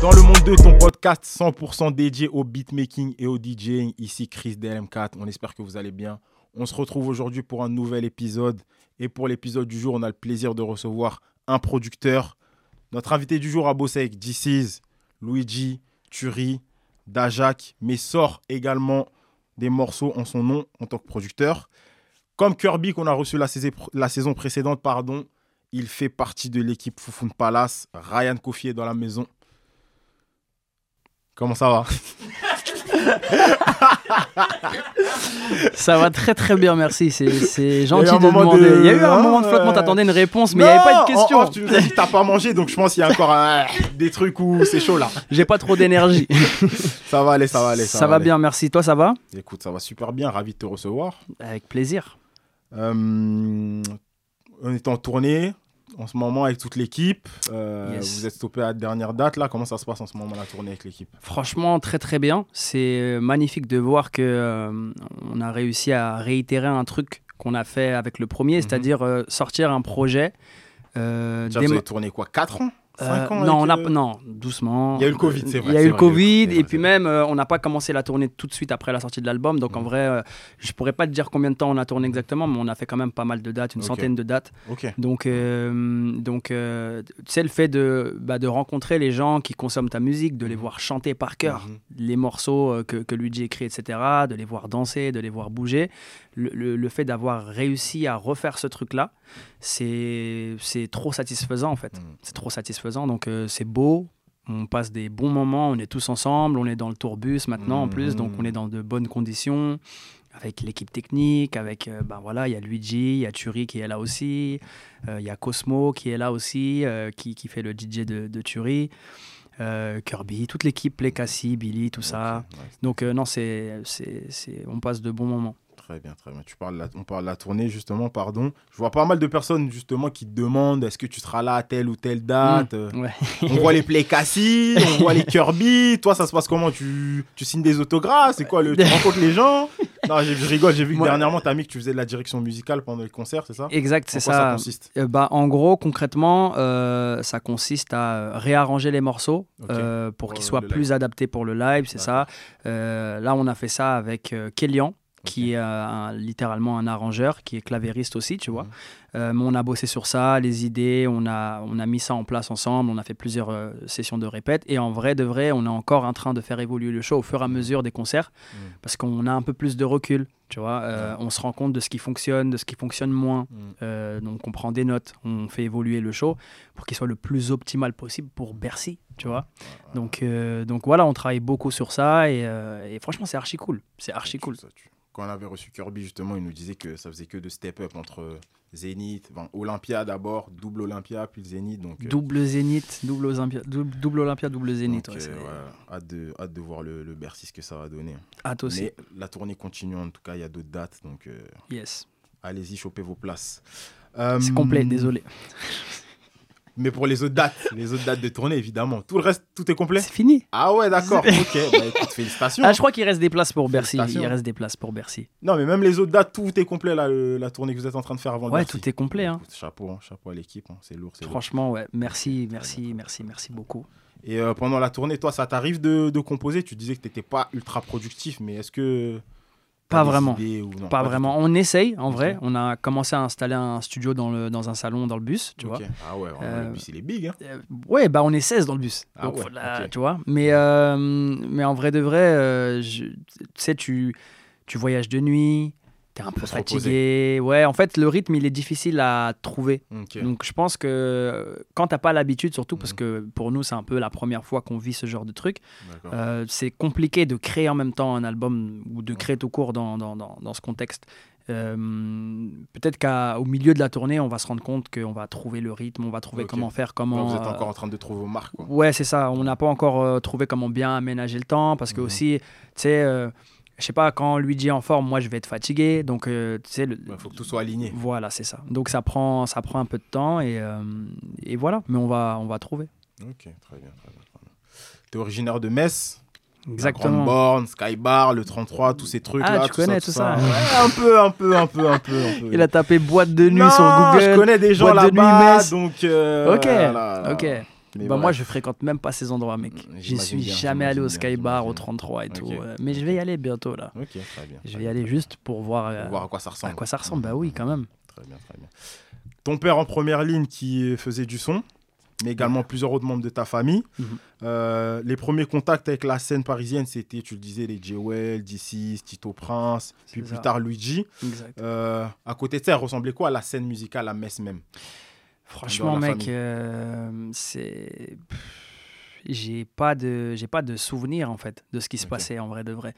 Dans le monde 2, ton podcast 100% dédié au beatmaking et au DJing. Ici Chris DLM4. On espère que vous allez bien. On se retrouve aujourd'hui pour un nouvel épisode. Et pour l'épisode du jour, on a le plaisir de recevoir un producteur. Notre invité du jour a bossé avec DC's, Luigi, Turi, Dajak, mais sort également des morceaux en son nom en tant que producteur. Comme Kirby qu'on a reçu la saison, la saison précédente, pardon, il fait partie de l'équipe Foufoun Palace. Ryan Kofi est dans la maison. Comment ça va? Ça va très très bien, merci. C'est- gentil de demander. de- Il y a eu un moment de flottement, t'attendais une réponse, mais il n'y avait pas de question. en tu nous as dit que t'as pas mangé, donc je pense qu'il y a encore un- des trucs où c'est chaud là. J'ai pas trop d'énergie. Ça va aller, ça va aller. Ça, va aller. bien, merci. Toi, ça va? Écoute, ça va super bien. Ravi de te recevoir. Avec plaisir. Euh, on est en tournée en ce moment avec toute l'équipe. Euh, Yes. Vous êtes stoppé à la dernière date là. Comment ça se passe en ce moment la tournée avec l'équipe? Franchement, très très bien. C'est euh, magnifique de voir que euh, on a réussi à réitérer un truc qu'on a fait avec le premier, Mhm. c'est-à-dire euh, sortir un projet. Déjà, Vous avez tourné quoi 4 ans? 5 Euh, ans non, on a, euh, non, doucement. Il y a eu le Covid, c'est vrai, Il y a eu le Covid, vrai, et puis même, euh, on n'a pas commencé la tournée tout de suite après la sortie de l'album. Donc en vrai, euh, je pourrais pas te dire combien de temps on a tourné exactement, mais on a fait quand même pas mal de dates, une centaine de dates. Ok. Donc, euh, donc euh, tu sais, le fait de, bah, de rencontrer les gens qui consomment ta musique, de les Mhm. voir chanter par cœur Mhm. les morceaux euh, que, que Luigi écrit, etc., de les voir danser, de les voir bouger, le, le- le fait d'avoir réussi à refaire ce truc-là, c'est c'est trop satisfaisant en fait. Mhm. C'est trop satisfaisant, donc euh, c'est beau. On passe des bons moments, on est tous ensemble, on est dans le tourbus maintenant en plus, donc on est dans de bonnes conditions avec l'équipe technique, avec euh, ben voilà, il y a Luigi, il y a Turi qui est là aussi, euh, il y a Cosmo qui est là aussi, qui, qui fait le DJ de, de Turi, Kirby, toute l'équipe, Lekassi, Billy, tout ça. Ouais. Donc non, c'est, c'est, c'est, on passe de bons moments. Très bien, très bien. Tu parles la- on parle de la tournée, justement, pardon. Je vois pas mal de personnes, justement, qui te demandent est-ce que tu seras là à telle ou telle date? Ouais. On voit les Play Cassie, on voit les Kirby. Toi, ça se passe comment? Tu, tu signes des autographes? C'est quoi le... Tu rencontres les gens? Non, j'ai- je rigole. J'ai vu que dernièrement, t'as mis que tu faisais de la direction musicale pendant les concerts, c'est ça? Exact, c'est ça ça. consiste? Euh, bah, en gros, concrètement, euh, ça consiste à euh, réarranger les morceaux euh, pour Pour qu'ils soient plus adaptés pour le live, c'est ça. Là, on a fait ça avec Kélian, qui est euh, un- littéralement un arrangeur, qui est clavériste aussi, tu vois. Mhm. Euh, mais on a bossé sur ça, les idées, on a, on a mis ça en place ensemble, on a fait plusieurs euh, sessions de répète. Et en vrai, de vrai, on est encore en train de faire évoluer le show au fur et à mesure des concerts, Mhm. parce qu'on a un peu plus de recul, tu vois. Euh, On se rend compte de ce qui fonctionne, de ce qui fonctionne moins. Mhm. Donc on prend des notes, on fait évoluer le show pour qu'il soit le plus optimal possible pour Bercy, tu vois. Donc, donc voilà, on travaille beaucoup sur ça et, et franchement c'est archi cool. C'est archi cool. Ça, tu- Quand on avait reçu Kirby, justement, il nous disait que ça faisait que de step up entre Zénith, enfin, Olympia d'abord, double Olympia, puis Zénith. Donc, euh, Double Zénith, double Olympia, double, double Olympia, double Zénith. donc, ouais, euh, hâte, de, hâte de voir le, le Bercy, ce que ça va donner. Hâte aussi. Mais la tournée continue, en tout cas, il y a d'autres dates. Donc, euh, Yes. allez-y, chopez vos places. C'est complet, désolé. Mais pour les autres dates, les autres dates de tournée, évidemment. Tout le reste, tout est complet C'est fini. Ah ouais, d'accord. ok, bah écoute, félicitations. Ah, je crois qu'il reste des places pour Bercy. Il reste des places pour Bercy. Non, mais même les autres dates, tout est complet, là, le- la tournée que vous êtes en train de faire avant Ouais, Bercy. tout est complet. Hein. Écoute, chapeau, hein, chapeau à l'équipe, hein, c'est lourd. Franchement, ouais. Merci, merci, merci, merci beaucoup. Et euh, pendant la tournée, toi, ça t'arrive de, de composer? Tu disais que t'étais pas ultra productif, mais est-ce que. Pas vraiment. idées ou non, Pas vraiment. On essaye, en vrai. On a commencé à installer un studio dans, le, dans un salon dans le bus, tu vois. Ah ouais, Euh, vrai, puis c'est les big. Hein. Euh, ouais, bah on est 16 dans le bus. Ah Donc, ouais, voilà, ok. tu vois. Mais, euh, mais en vrai de vrai, je- tu sais, tu, tu voyages de nuit, t'es un peu fatigué. Ouais, en fait, le rythme, il est difficile à trouver. Donc je pense que quand t'as pas l'habitude, surtout parce Mhm. que pour nous, c'est un peu la première fois qu'on vit ce genre de truc, euh, c'est compliqué de créer en même temps un album ou de créer tout court dans, dans, dans, dans ce contexte. Euh, Peut-être qu'au milieu de la tournée, on va se rendre compte qu'on va trouver le rythme, on va trouver comment faire, comment. vous êtes euh, encore en train de trouver vos marques. Quoi. Ouais, c'est ça. On n'a pas encore euh, trouvé comment bien aménager le temps parce que Mhm. aussi, tu sais, euh, je sais pas, quand Luigi est en forme, moi je vais être fatigué. Donc, euh, tu sais, Il faut que tout soit aligné. voilà, c'est ça. Donc ça prend, ça prend un peu de temps et, euh, et voilà. Mais on va, on va trouver. Ok, très bien, très bien. Bien. T'es originaire de Metz? Exactement. Borne, Skybar, le 33, tous ces trucs là. Ah, tu connais tout ça. Ouais, un peu, un peu, un peu, un peu. Un peu. Il a tapé boîte de nuit Non, sur Google. Je connais des gens là-bas, Metz. donc. euh, Ok, voilà. ok. Mais Bah moi je fréquente même pas ces endroits mec. Mm, J'y suis jamais allé au j'imagine bien, Sky Bar au j'imagine. 33 et tout. Euh, Mais je vais y aller bientôt là. Ok, très bien. Je vais y aller juste pour voir euh, Pour voir à quoi ça ressemble. à quoi ça ressemble. Bah oui quand même. Très bien, très bien. Ton père en première ligne qui faisait du son, mais également plusieurs autres membres de ta famille. Mhm. Euh, les premiers contacts avec la scène parisienne, c'était, tu le disais, les Jewel, D6, Tito Prince, puis plus tard Luigi. Exact. À côté de ça, elle ressemblait quoi à la scène musicale à Metz même? Franchement, mec, euh, c'est. J'ai pas de, j'ai pas de souvenir en fait de ce qui se passait en vrai de vrai.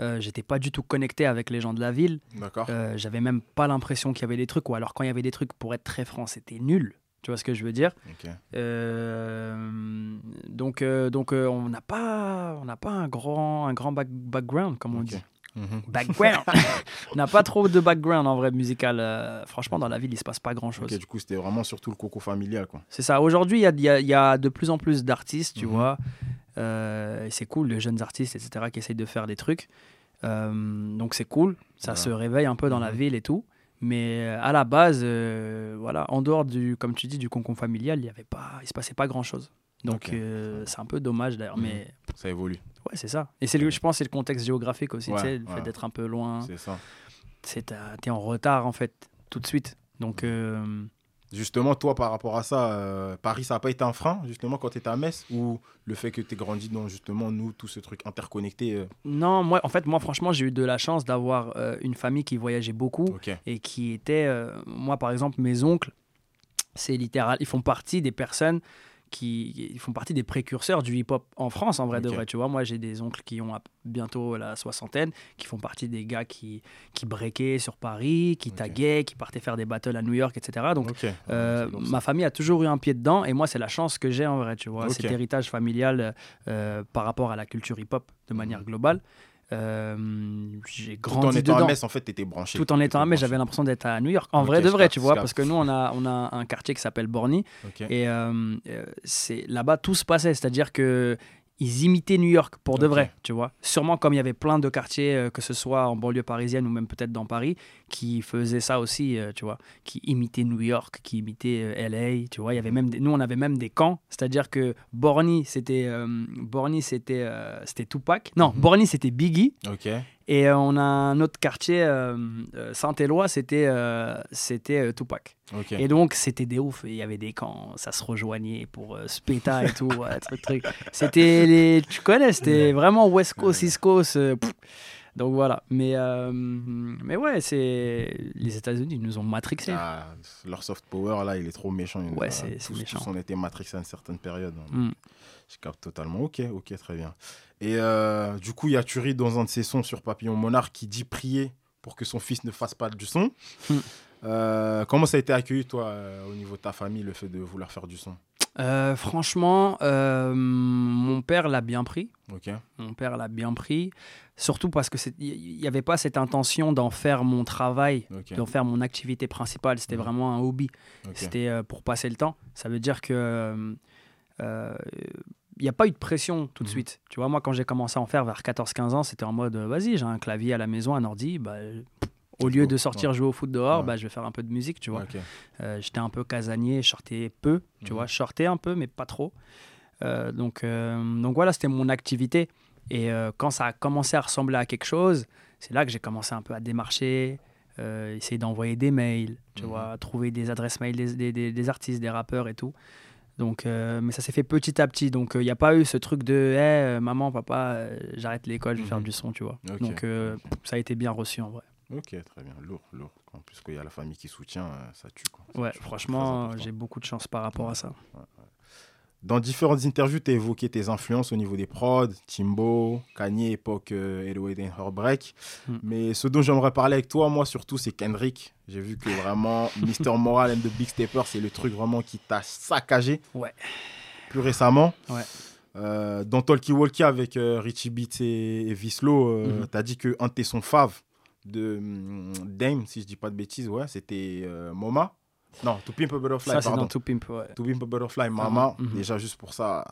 Euh, J'étais pas du tout connecté avec les gens de la ville. D'accord Euh, J'avais même pas l'impression qu'il y avait des trucs. Ou alors quand il y avait des trucs, pour être très franc, c'était nul. Tu vois ce que je veux dire? Euh, Donc, donc on n'a pas, on n'a pas un grand, un grand back- background comme on Ok. Mhm. Background. on n'a pas trop de background en vrai musical. Euh, franchement, dans la ville, il se passe pas grand chose. Ok, du coup, c'était vraiment surtout le coco familial. Quoi. C'est ça. Aujourd'hui, il y a, y y de plus en plus d'artistes, tu Mhm. vois. Euh, c'est cool, les jeunes artistes, etc., qui essayent de faire des trucs. Euh, donc c'est cool. Ça se réveille un peu dans la Mhm. ville et tout. Mais à la base, voilà, en dehors du, comme tu dis, du concon familial, il y avait pas, il se passait pas grand chose. Donc euh, c'est un peu dommage d'ailleurs, Mhm. mais Ça évolue, ouais, c'est ça. Et c'est, le- je pense, c'est le contexte géographique aussi, tu sais, le fait d'être un peu loin. c'est ça. C'est t'es en retard en fait, tout de suite. Donc euh, Justement, toi, par rapport à ça, euh, Paris, ça n'a pas été un frein, justement, quand tu étais à Metz Ou le fait que tu aies grandi dans, justement, nous, tout ce truc interconnecté non, moi, en fait, moi, franchement, j'ai eu de la chance d'avoir une famille qui voyageait beaucoup. Et qui étaient, euh, moi par exemple, mes oncles, c'est littéral, ils font partie des personnes qui font partie des précurseurs du hip-hop en France, en vrai de vrai. Tu vois, moi j'ai des oncles qui ont bientôt la soixantaine, qui font partie des gars qui, qui breakaient sur Paris, qui taguaient, qui partaient faire des battles à New York, etc. Donc euh, ma famille a toujours eu un pied dedans et moi c'est la chance que j'ai en vrai tu vois cet héritage familial euh, par rapport à la culture hip hop de manière Mhm. globale Euh, j'ai Tout en grandi étant dedans à Metz, en fait, tu étais branché. tout en étant à Metz, T'étais j'avais l'impression d'être à New York. En vrai de vrai, tu vois, parce que nous, on a, on a un quartier qui s'appelle Borny. Et euh, euh, c'est là-bas, tout se passait. C'est-à-dire que ils imitaient New York pour de vrai, tu vois. Sûrement comme il y avait plein de quartiers, euh, que ce soit en banlieue parisienne ou même peut-être dans Paris, qui faisaient ça aussi, euh, tu vois, qui imitaient New York, qui imitaient euh, LA, tu vois. Il y avait même des- nous, on avait même des camps, c'est-à-dire que Borny, c'était Borny, c'était c'était Tupac. Non, Mhm. Borny, c'était Biggie. Ok. Et euh, on a un autre quartier, euh, euh, Saint-Éloi, c'était c'était Tupac. Et donc, c'était des ouf. Il y avait des camps, ça se rejoignait pour se péta et tout. ouais, truc, truc. C'était les. Tu connais, c'était vraiment West Coast, East Coast. pff. donc voilà. Mais, euh, mais ouais, c'est. Les États-Unis, ils nous ont matrixés. Ah, leur soft power, là, il est trop méchant. Ouais, c'est- méchant. Tous on était matrixés à une certaine période. Mm. Je capte totalement. Ok, ok, très bien. Et euh, du coup, il y a Turi dans un de ses sons sur Papillon Monarque qui dit prier pour que son fils ne fasse pas du son. Hmm. Euh, comment ça a été accueilli, toi, euh, au niveau de ta famille, le fait de vouloir faire du son? Euh, franchement, euh, mon père l'a bien pris. Mon père l'a bien pris. Surtout parce qu'il n'y avait pas cette intention d'en faire mon travail, d'en faire mon activité principale. C'était Mhm. vraiment un hobby. C'était euh, pour passer le temps. Ça veut dire que il n'y a pas eu de pression tout de Mhm. suite. Tu vois, moi, quand j'ai commencé à en faire vers 14-15 ans, c'était en mode, euh, vas-y, j'ai un clavier à la maison, un ordi. Bah, au lieu de sortir jouer au foot dehors, Ouais. bah, je vais faire un peu de musique, tu vois. Euh, J'étais un peu casanier, je sortais peu, tu Mhm. vois. Je sortais un peu, mais pas trop. Euh, donc, euh, donc voilà, c'était mon activité. Et quand ça a commencé à ressembler à quelque chose, c'est là que j'ai commencé un peu à démarcher, essayer d'envoyer des mails, tu Mhm. vois, trouver des adresses mail des, des- des- des artistes, des rappeurs et tout. Donc, euh, mais ça s'est fait petit à petit. Donc, il n'y a pas eu ce truc de hey, euh, maman, papa, euh, j'arrête l'école, je vais faire Mhm. du son, tu vois. Donc, euh, ça a été bien reçu en vrai. Ok, très bien. Lourd, lourd. En plus, qu'il y a la famille qui soutient, euh, ça tue. Quoi. Ça Ouais, tue, franchement, j'ai beaucoup de chance par rapport Ouais. à ça. Dans différentes interviews, tu as évoqué tes influences au niveau des prods, Timbo, Kanye, époque euh, and Heartbreak. Mm. Mais ce dont j'aimerais parler avec toi, moi surtout, c'est Kendrick. J'ai vu que vraiment, Mr. Moral and the Big Stepper, c'est le truc vraiment qui t'a saccagé. Ouais. Plus récemment. Ouais. Euh, dans Talkie Walkie avec euh, Richie Beats et, et Vislo, euh, Mhm. tu as dit que un de tes sons faves de hum, Dame, si je dis pas de bêtises, ouais, c'était euh, Moma. Non, To Pimp a Butterfly, Ça, c'est dans tout pimp, ouais. To Pimp a Butterfly, Mama. Mhm. Déjà, juste pour ça,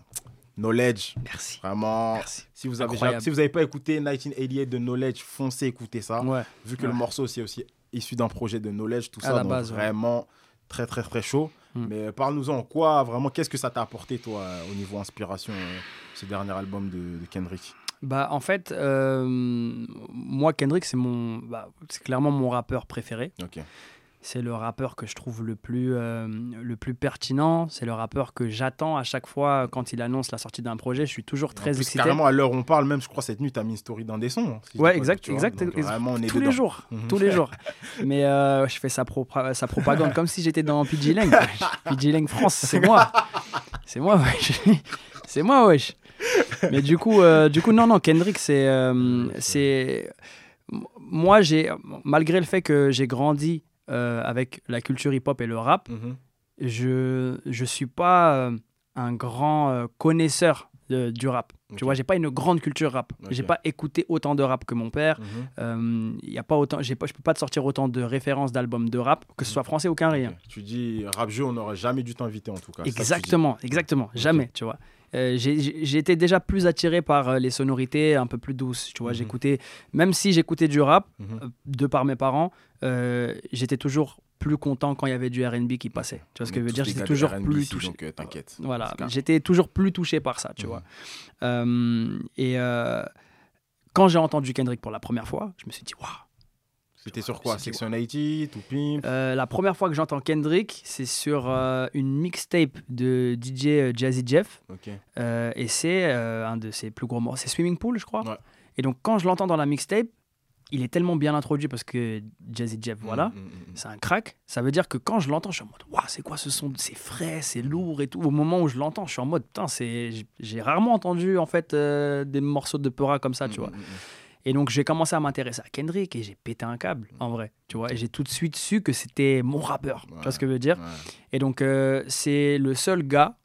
Knowledge, Merci. vraiment. Merci. Si vous avez Incroyable. si vous n'avez pas écouté 1988 de Knowledge, foncez écouter ça. Ouais. Vu que Ouais. le morceau c'est aussi issu d'un projet de Knowledge, tout À ça, la donc base, ouais. vraiment très très très chaud. Mm. Mais parle-nous-en, quoi vraiment, qu'est-ce que ça t'a apporté toi au niveau inspiration, euh, ce dernier album de, de Kendrick? Bah, en fait, euh, moi, Kendrick, c'est mon, bah, c'est clairement mon rappeur préféré. Ok. C'est le rappeur que je trouve le plus, euh, le plus pertinent. C'est le rappeur que j'attends à chaque fois quand il annonce la sortie d'un projet. Je suis toujours très plus, excité. Carrément, à l'heure où on parle, même, je crois, cette nuit, tu as mis une story d'un des sons. hein, si Ouais, exact, vois. exact, Donc. Vraiment, on est tous les jours, Mhm. tous les jours. Mais euh, je fais sa, sa propagande comme si j'étais dans PG Lang. PG Lang France, c'est moi. C'est moi, wesh. C'est moi, wesh. Mais du coup, euh, du coup, non, non, Kendrick, c'est, c'est, moi, j'ai, malgré le fait que j'ai grandi euh, avec la culture hip-hop et le rap, Mhm. je je suis pas euh, un grand euh, connaisseur de- du rap. Ok. Tu vois, j'ai pas une grande culture rap. Ok. J'ai pas écouté autant de rap que mon père. Mhm. Euh, y a pas autant, j'ai pas, je peux pas te sortir autant de références d'albums de rap, que ce soit français ou carré. hein. Ok. Tu dis rap jeu, on n'aurait jamais dû t'inviter en tout cas. Exactement, exactement, jamais, tu vois. Euh, J'étais déjà plus attiré par euh, les sonorités un peu plus douces, tu vois. Mhm. J'écoutais, même si j'écoutais du rap, Mhm. euh, de par mes parents, euh, j'étais toujours plus content quand il y avait du R&B qui passait. Tu vois ce que je veux dire? J'étais toujours plus ici, touché. Donc euh, t'inquiète. Voilà, j'étais toujours plus touché par ça, tu Mhm. vois. Euh, et euh, quand j'ai entendu Kendrick pour la première fois, je me suis dit, waouh. C'était sur quoi C'est- Section 80, tout pimp Euh, la première fois que j'entends Kendrick, c'est sur euh, une mixtape de DJ Jazzy Jeff. Euh, et c'est euh, un de ses plus gros morceaux. C'est Swimming Pool, je crois. Ouais. Et donc, quand je l'entends dans la mixtape, il est tellement bien introduit parce que Jazzy Jeff, voilà, Mhm, mhm, mhm. c'est un crack. Ça veut dire que quand je l'entends, je suis en mode, waouh, c'est quoi ce son? C'est frais, c'est lourd et tout. Au moment où je l'entends, je suis en mode, putain, c'est... j'ai- rarement entendu en fait euh, des morceaux de Peura comme ça, tu vois. Et donc, j'ai commencé à m'intéresser à Kendrick et j'ai pété un câble, en vrai, tu vois. Et j'ai tout de suite su que c'était mon rappeur. Tu vois ce que je veux dire. Ouais. Et donc, euh, c'est le seul gars,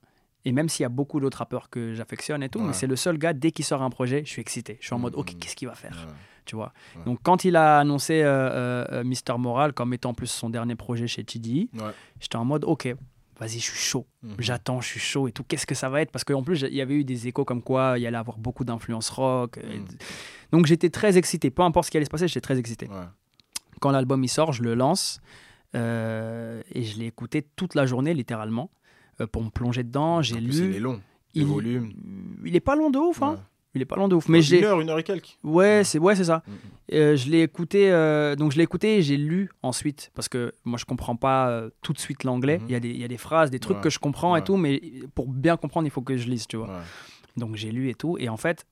et même s'il y a beaucoup d'autres rappeurs que j'affectionne et tout, Ouais. mais c'est le seul gars, dès qu'il sort un projet, je suis excité. Je suis en mode, ok, qu'est-ce qu'il va faire. Tu vois. Donc, quand il a annoncé euh, euh, euh, Mister Moral comme étant plus son dernier projet chez TDI, Ouais. j'étais en mode, ok, vas-y, je suis chaud. Mhm. J'attends, je suis chaud et tout. Qu'est-ce que ça va être? Parce qu'en plus, il y avait eu des échos comme quoi il y allait avoir beaucoup d'influence rock. et- Mhm. Donc, j'étais très excité. Peu importe ce qui allait se passer, j'étais très excité. Ouais. Quand l'album il sort, je le lance euh, et je l'ai écouté toute la journée, littéralement, euh, pour me plonger dedans. J'ai plus, Il est lu. long. Le Il, volume. il est pas long de ouf, hein. Ouais. Il est pas long de ouf. Mais Une heure, une heure et quelques. Ouais, c'est ouais, c'est ça. Mhm. Euh, je l'ai écouté, euh, donc je l'ai écouté et j'ai lu ensuite parce que moi je comprends pas euh, tout de suite l'anglais. Mhm. Il y, a des- il y a des phrases, des trucs Ouais. que je comprends et tout, mais pour bien comprendre, il faut que je lise, tu vois. Ouais. Donc j'ai lu et tout. Et en fait,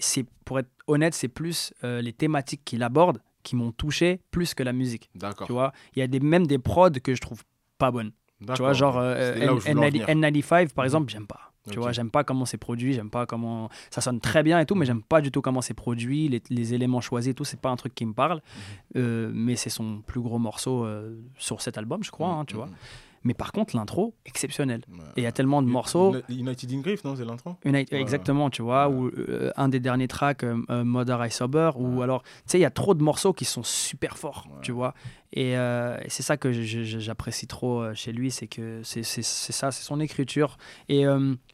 c'est pour être honnête, c'est plus euh, les thématiques qu'il aborde qui m'ont touché plus que la musique. D'accord. Tu vois, il y a des, même des prods que je trouve pas bonnes. Tu vois, genre ok. euh, C'était là où je N- voulais en N- venir. N95 par exemple, j'aime pas. Tu vois, j'aime pas comment c'est produit, j'aime pas comment ça sonne très bien et tout, mais j'aime pas du tout comment c'est produit, les, les éléments choisis et tout, c'est pas un truc qui me parle. Euh, mais c'est son plus gros morceau euh, sur cet album, je crois, hein, tu Mhm. vois. Mais par contre, l'intro, exceptionnelle. Ouais. Et il y a tellement de morceaux. Uni- United in Grief, non C'est l'intro? United- Ouais. Exactement, tu vois, ou euh, un des derniers tracks, euh, euh, Mother I Sober, ou alors, tu sais, il y a trop de morceaux qui sont super forts, tu vois. Et, euh, et c'est ça que j'apprécie trop chez lui, c'est que c'est ça, c'est son écriture. Et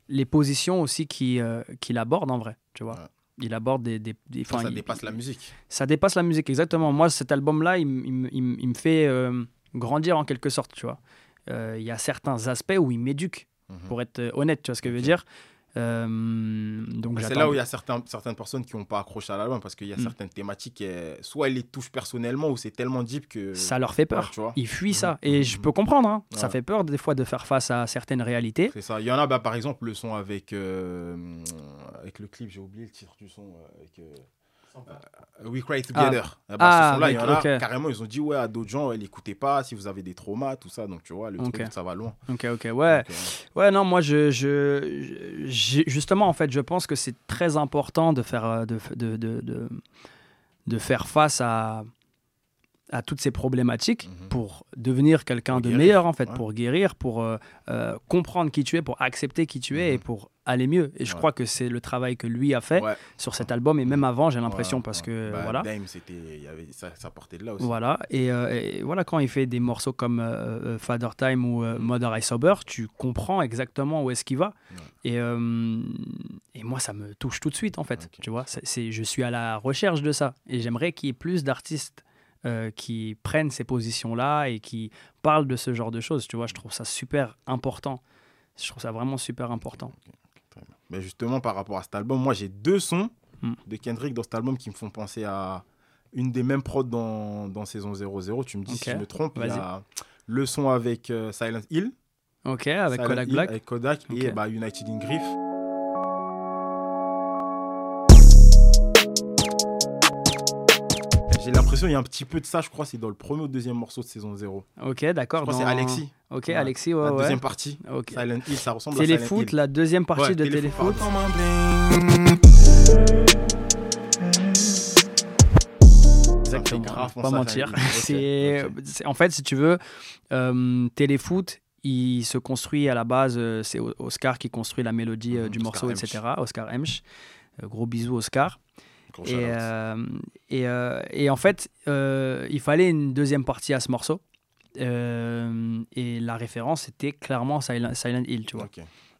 les positions aussi qu'il qu'il aborde en vrai, tu vois. Il aborde des. des, des- Ça, enfin, ça il- dépasse la musique. ça dépasse la musique, exactement. Moi, cet album-là, il, il il me fait euh, grandir en quelque sorte, tu vois. Euh, Il y a certains aspects où il m'éduque, Mhm. pour être euh, honnête, tu vois ce que je veux dire. Euh, donc C'est là où il y a certains, certaines personnes qui n'ont pas accroché à l'album parce qu'il y a Mm. certaines thématiques, euh, soit elles les touchent personnellement ou c'est tellement deep que. ça leur fait peur. Ouais, tu vois. Ils fuient ça. Mhm. Et je Mhm. peux comprendre. hein. Ça fait peur des fois de faire face à certaines réalités. C'est ça. Il y en a, bah, par exemple, le son avec, euh, avec le clip, j'ai oublié le titre du son. euh, Avec, euh, euh, We Cry Together. Ah, bah, Ah, ce son-là, il y en a, ok. carrément, ils ont dit, ouais, à d'autres gens, l'écoutez pas si vous avez des traumas, tout ça. Donc, tu vois, le Ok. truc, ça va loin. Ok, ok, ouais. Donc, euh, Ouais, non, moi, je, justement, en fait, je pense que c'est très important de faire, euh, de, de, de, de, de faire face à, à toutes ces problématiques Mhm. pour devenir quelqu'un de guérir, meilleur, en fait, ouais. pour guérir, pour euh, euh, comprendre qui tu es, pour accepter qui tu es Mhm. et pour aller mieux. Et je Ouais. crois que c'est le travail que lui a fait ouais, sur cet album et même avant, j'ai l'impression, parce que Bah, voilà. Dame, c'était, il y avait, ça, ça partait de là aussi. Voilà, et, euh, et voilà, quand il fait des morceaux comme Father Time ou Mhm. Mother I Sober, tu comprends exactement où est-ce qu'il va. Et, et moi, ça me touche tout de suite, en fait. Tu vois, c'est- je suis à la recherche de ça. Et j'aimerais qu'il y ait plus d'artistes euh, qui prennent ces positions-là et qui parlent de ce genre de choses. Tu vois, je trouve ça super important. Je trouve ça vraiment super important. Mais justement, par rapport à cet album, moi j'ai deux sons Mm. de Kendrick dans cet album qui me font penser à une des mêmes prods dans, dans saison 00. Tu me dis si je me trompe. Il y Vas-y. a le son avec euh, Silent Hill. Ok, avec Silent Kodak Hill Black. Avec Kodak et bah, United in Grief. J'ai l'impression qu'il y a un petit peu de ça, je crois, c'est dans le premier ou deuxième morceau de saison 0. Ok, Je d'accord. crois que c'est dans- Alexis. Ok. Alexis, ouais, la ouais. deuxième partie. Ok. Silent Hill, ça ressemble à Silent Téléfoot, Hill. la deuxième partie Ouais, de Téléfoot. Téléfoot. C'est grave pas ça, mentir. C'est, en fait, si tu veux, euh, Téléfoot, il se construit à la base, euh, c'est Oscar qui construit la mélodie euh, Mhm, du Oscar morceau, Hemsch. etc. Oscar Hemsch. Euh, gros bisous, Oscar. Et, euh, et, euh, et en fait, euh, il fallait une deuxième partie à ce morceau. Et la référence, c'était clairement Silent, Silent Hill, tu vois.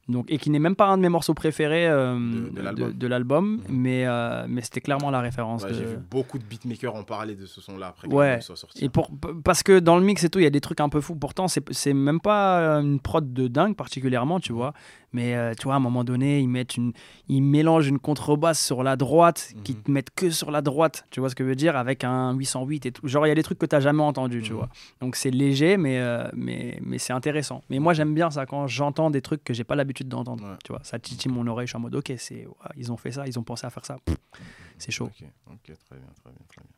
Donc, et qui n'est même pas un de mes morceaux préférés euh, De- l'album. mais, euh, mais c'était clairement la référence. Ouais, de- J'ai vu beaucoup de beatmakers en parler de ce son-là après Ouais. soit sorti. Et pour, parce que dans le mix et tout, il y a des trucs un peu fous. Pourtant, c'est même pas une prod de dingue particulièrement, tu vois. Mais euh, tu vois, à un moment donné, ils, mettent une, ils mélangent une contrebasse sur la droite, qui Mhm. te mettent que sur la droite, tu vois ce que je veux dire, avec un 808 et tout. Genre, il y a des trucs que tu n'as jamais entendus, tu Mhm. vois. Donc c'est léger, mais, euh, mais, mais c'est intéressant. Mais moi, j'aime bien ça quand j'entends des trucs que j'ai pas l'habitude d'entendre. Ouais. Tu vois, ça titille mon oreille. Je suis en mode, ok, c'est, ouais, ils ont fait ça, ils ont pensé à faire ça. C'est chaud. Ok, ok, très bien, très bien, très bien.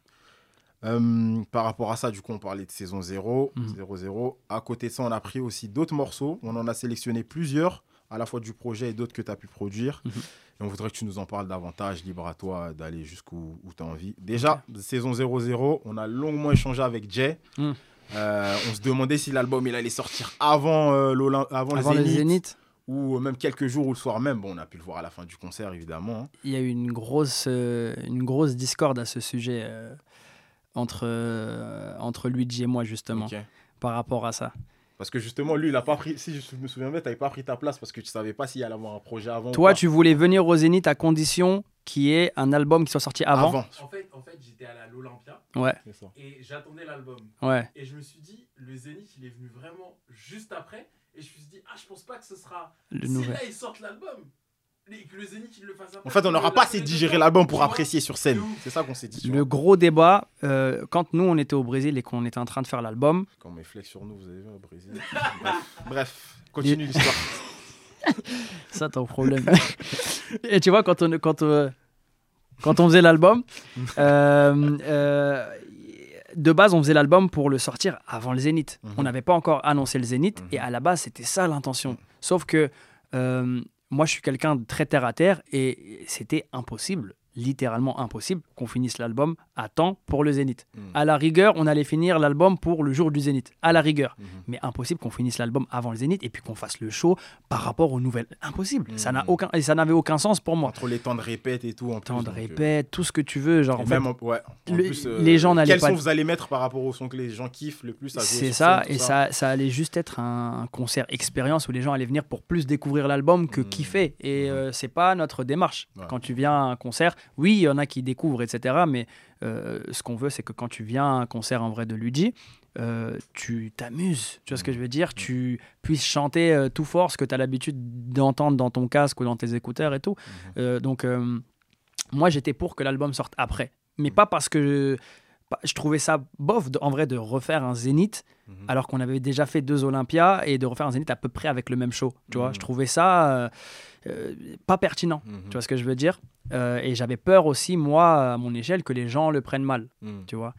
Euh, par rapport à ça, du coup, on parlait de saison 0, Mhm. 0-0. À côté de ça, on a pris aussi d'autres morceaux. On en a sélectionné plusieurs, à la fois du projet et d'autres que tu as pu produire. Mhm. Et on voudrait que tu nous en parles davantage. Libre à toi d'aller jusqu'où tu as envie. Déjà, saison 0-0, on a longuement échangé avec Jay. Mhm. Euh, on se demandait si l'album il allait sortir avant, euh, avant, Avant le le Zénith, Zénith, ou même quelques jours ou le soir même. Bon, on a pu le voir à la fin du concert, évidemment. hein. il y a eu une grosse, euh, une grosse discorde à ce sujet euh, entre, euh, entre Luigi et moi, justement, par rapport à ça. Parce que justement, lui, il a pas pris. Si je me souviens bien, tu n'avais pas pris ta place parce que tu savais pas s'il allait avoir un projet avant. ou Toi, pas. tu voulais venir au Zénith à condition qu'il y ait un album qui soit sorti avant. En fait, en fait j'étais à l'Olympia Ouais, et j'attendais l'album. ouais. Et je me suis dit, le Zénith, il est venu vraiment juste après. Et je me suis dit, ah, je pense pas que ce sera. Le si nouvel. là, ils sortent l'album, et que le Zénith, il le fasse après. En fait, on n'aura pas assez digéré l'album pour apprécier sur scène. C'est ça qu'on s'est dit. Le gros débat, euh, quand nous, on était au Brésil et qu'on était en train de faire l'album, Quand mes flex sur nous, vous avez vu au Brésil. Bref. Bref, continue l'histoire. ça, ton problème. et tu vois, quand on, quand, euh, quand on faisait l'album, euh, euh, de base, on faisait l'album pour le sortir avant le Zénith. Mhm. On n'avait pas encore annoncé le Zénith Mhm. et à la base, c'était ça l'intention. Sauf que euh, moi, je suis quelqu'un de très terre à terre et c'était impossible, littéralement impossible, qu'on finisse l'album à temps pour le Zénith. Mhm. À la rigueur, on allait finir l'album pour le jour du Zénith. À la rigueur. Mhm. Mais impossible qu'on finisse l'album avant le Zénith et puis qu'on fasse le show par rapport aux nouvelles. Impossible. Ça n'a Mhm. aucun et ça n'avait aucun sens pour moi. Entre les temps de répète et tout. En Temps plus, de euh, répète, tout ce que tu veux, genre en fait, même en- ouais, en le- plus, euh, les gens n'allaient Quels pas- son vous allez mettre par rapport au son que les gens kiffent le plus c'est ça scène, et tout ça, ça allait juste être un, concert expérience où les gens allaient venir pour plus découvrir l'album que Mhm. kiffer et euh, c'est pas notre démarche. Ouais. Quand tu viens à un concert, oui, il y en a qui découvrent etc. Mais euh, ce qu'on veut c'est que quand tu viens à un concert en vrai de Luigi, euh, tu t'amuses, tu vois ce que je veux dire, tu puisses chanter euh, tout fort ce que tu as l'habitude d'entendre dans ton casque ou dans tes écouteurs et tout. Mhm. Donc, moi, j'étais pour que l'album sorte après. Mais pas parce que je trouvais ça bof, de- en vrai, de refaire un Zénith, Mhm. alors qu'on avait déjà fait deux Olympias, et de refaire un Zénith à peu près avec le même show. Tu vois, Mhm. je trouvais ça euh, pas pertinent. Mhm. Tu vois ce que je veux dire? Euh, Et j'avais peur aussi, moi, à mon échelle, que les gens le prennent mal. Mhm. Tu vois?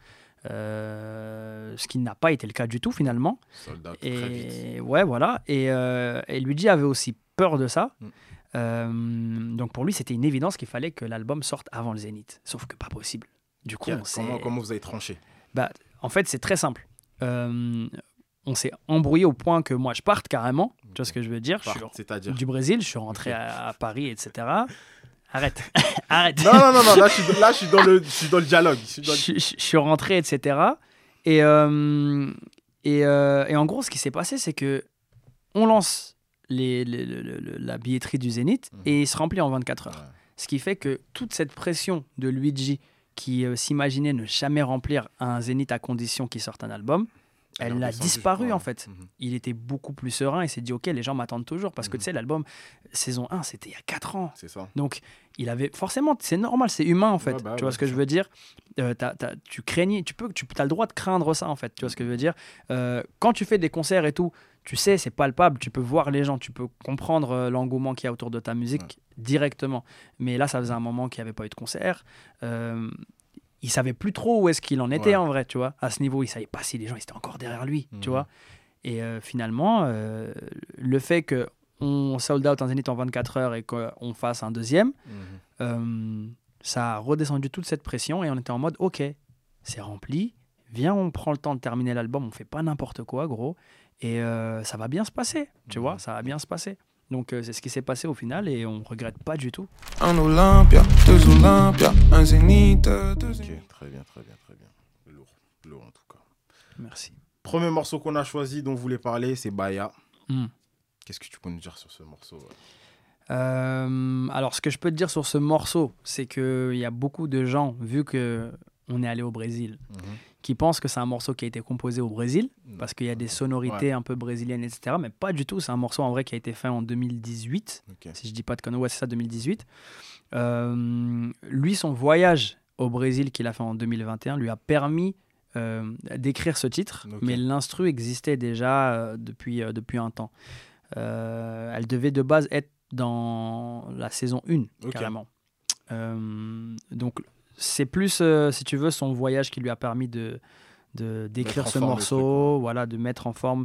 Euh, ce qui n'a pas été le cas du tout finalement. Sold out très vite. Et ouais, voilà. Et, et Luigi avait aussi peur de ça. Mm. Euh, donc pour lui, c'était une évidence qu'il fallait que l'album sorte avant le Zénith. Sauf que pas possible. Du coup, on Comment, comment vous avez tranché? Bah, en fait, c'est très simple. Euh, on s'est embrouillé au point que moi, je parte carrément. Tu vois ce que je veux dire? Je suis du Brésil, je suis rentré à, à Paris, etc. Arrête, arrête. Non, non, non, non, là je, suis, là, je suis dans le, je suis dans le dialogue. Je suis dans je, le- je- je suis rentré, etc. Et, euh, et, euh, et en gros, ce qui s'est passé, c'est que on lance les, les- la billetterie du Zénith Mhm. et il se remplit en 24 heures. Ouais. Ce qui fait que toute cette pression de Luigi qui euh, s'imaginait ne jamais remplir un Zénith à condition qu'il sorte un album, elle a disparu en fait. Mhm. Il était beaucoup plus serein et s'est dit ok les gens m'attendent toujours parce que Mhm. tu sais l'album saison 1 c'était il y a 4 ans. C'est ça. Donc il avait forcément c'est normal c'est humain en fait. Ouais, bah, tu ouais, vois ce que je veux dire? Euh, Tu craignais tu peux tu as le droit de craindre ça en fait. Tu vois ce que je veux dire? Euh, Quand tu fais des concerts et tout tu sais c'est palpable tu peux voir les gens tu peux comprendre euh, l'engouement qu'il y a autour de ta musique directement. Mais là ça faisait un moment qu'il n'y avait pas eu de concert. Il savait plus trop où est-ce qu'il en était Ouais. en vrai, tu vois. À ce niveau, il savait pas si les gens ils étaient encore derrière lui, tu Mhm. vois. Et euh, finalement, euh, le fait que on sold out un Zénith en 24 heures et qu'on fasse un deuxième, Mhm. euh, ça a redescendu toute cette pression et on était en mode ok, c'est rempli, viens, on prend le temps de terminer l'album, on fait pas n'importe quoi, gros, et ça va bien se passer, tu Mhm. vois, ça va bien se passer. Donc euh, c'est ce qui s'est passé au final et on regrette pas du tout. Un Olympia, deux Olympia, un Zénith, deux Ok, Zénith. très bien, très bien, très bien. Lourd, lourd en tout cas. Merci. Premier morceau qu'on a choisi, dont vous voulez parler, c'est Baya. Hmm. Qu'est-ce que tu peux nous dire sur ce morceau Euh, alors, ce que je peux te dire sur ce morceau, c'est qu'il y a beaucoup de gens, vu que on est allé au Brésil, Mhm. Qui pensent que c'est un morceau qui a été composé au Brésil, parce qu'il y a des sonorités Ouais. un peu brésiliennes, etc. Mais pas du tout. C'est un morceau en vrai qui a été fait en 2018, Ok. si je dis pas de conneries. Ouais, c'est ça, 2018. Euh, lui, son voyage au Brésil qu'il a fait en 2021 lui a permis euh, d'écrire ce titre, mais l'instru existait déjà euh, depuis, depuis un temps. Elle devait de base être dans la saison 1, Ok. carrément. Donc, c'est plus, euh, si tu veux, son voyage qui lui a permis de d'écrire ce morceau, voilà, de mettre en forme,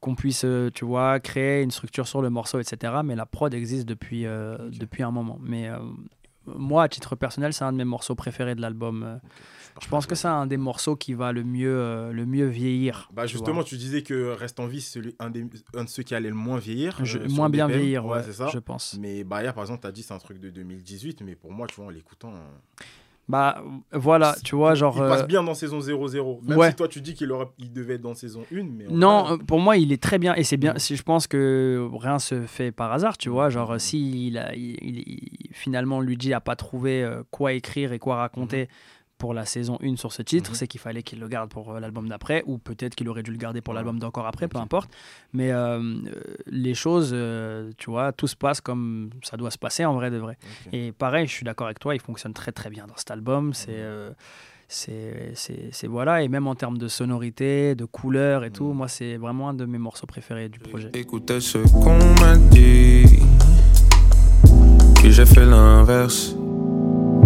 qu'on puisse, euh, tu vois, créer une structure sur le morceau, etc. Mais la prod existe depuis, euh, depuis un moment. Mais euh, moi, à titre personnel, c'est un de mes morceaux préférés de l'album. Je pense que c'est un des morceaux qui va le mieux, euh, le mieux vieillir. Bah tu justement, tu disais que Reste en vie, c'est un, des- un de ceux qui allait le moins vieillir. Je- euh, moins bien BPM. vieillir, ouais, ouais, c'est ça. je pense. Mais Baya, par exemple, t'as dit c'est un truc de 2018, mais pour moi, tu vois, en l'écoutant, euh, Bah voilà, tu vois, genre. il passe bien dans saison 0-0. Même ouais. si toi, tu dis qu'il aurait... il devait être dans saison 1, mais Non, pour moi, il est très bien. Et c'est bien. Mm. Si je pense que rien se fait par hasard, tu vois. Genre, Mm. si il a- il- il- finalement Luigi a pas trouvé quoi écrire et quoi raconter pour la saison 1 sur ce titre, Mhm. c'est qu'il fallait qu'il le garde pour euh, l'album d'après, ou peut-être qu'il aurait dû le garder pour l'album d'encore après, peu importe. Mais euh, euh, les choses, euh, tu vois, tout se passe comme ça doit se passer en vrai de vrai. Et pareil, je suis d'accord avec toi, il fonctionne très très bien dans cet album. C'est. Mhm. euh, c'est, c'est, c'est- voilà, et même en termes de sonorité, de couleur et tout, Mhm. moi c'est vraiment un de mes morceaux préférés du projet. Écoutez ce qu'on m'a dit. Puis j'ai fait l'inverse.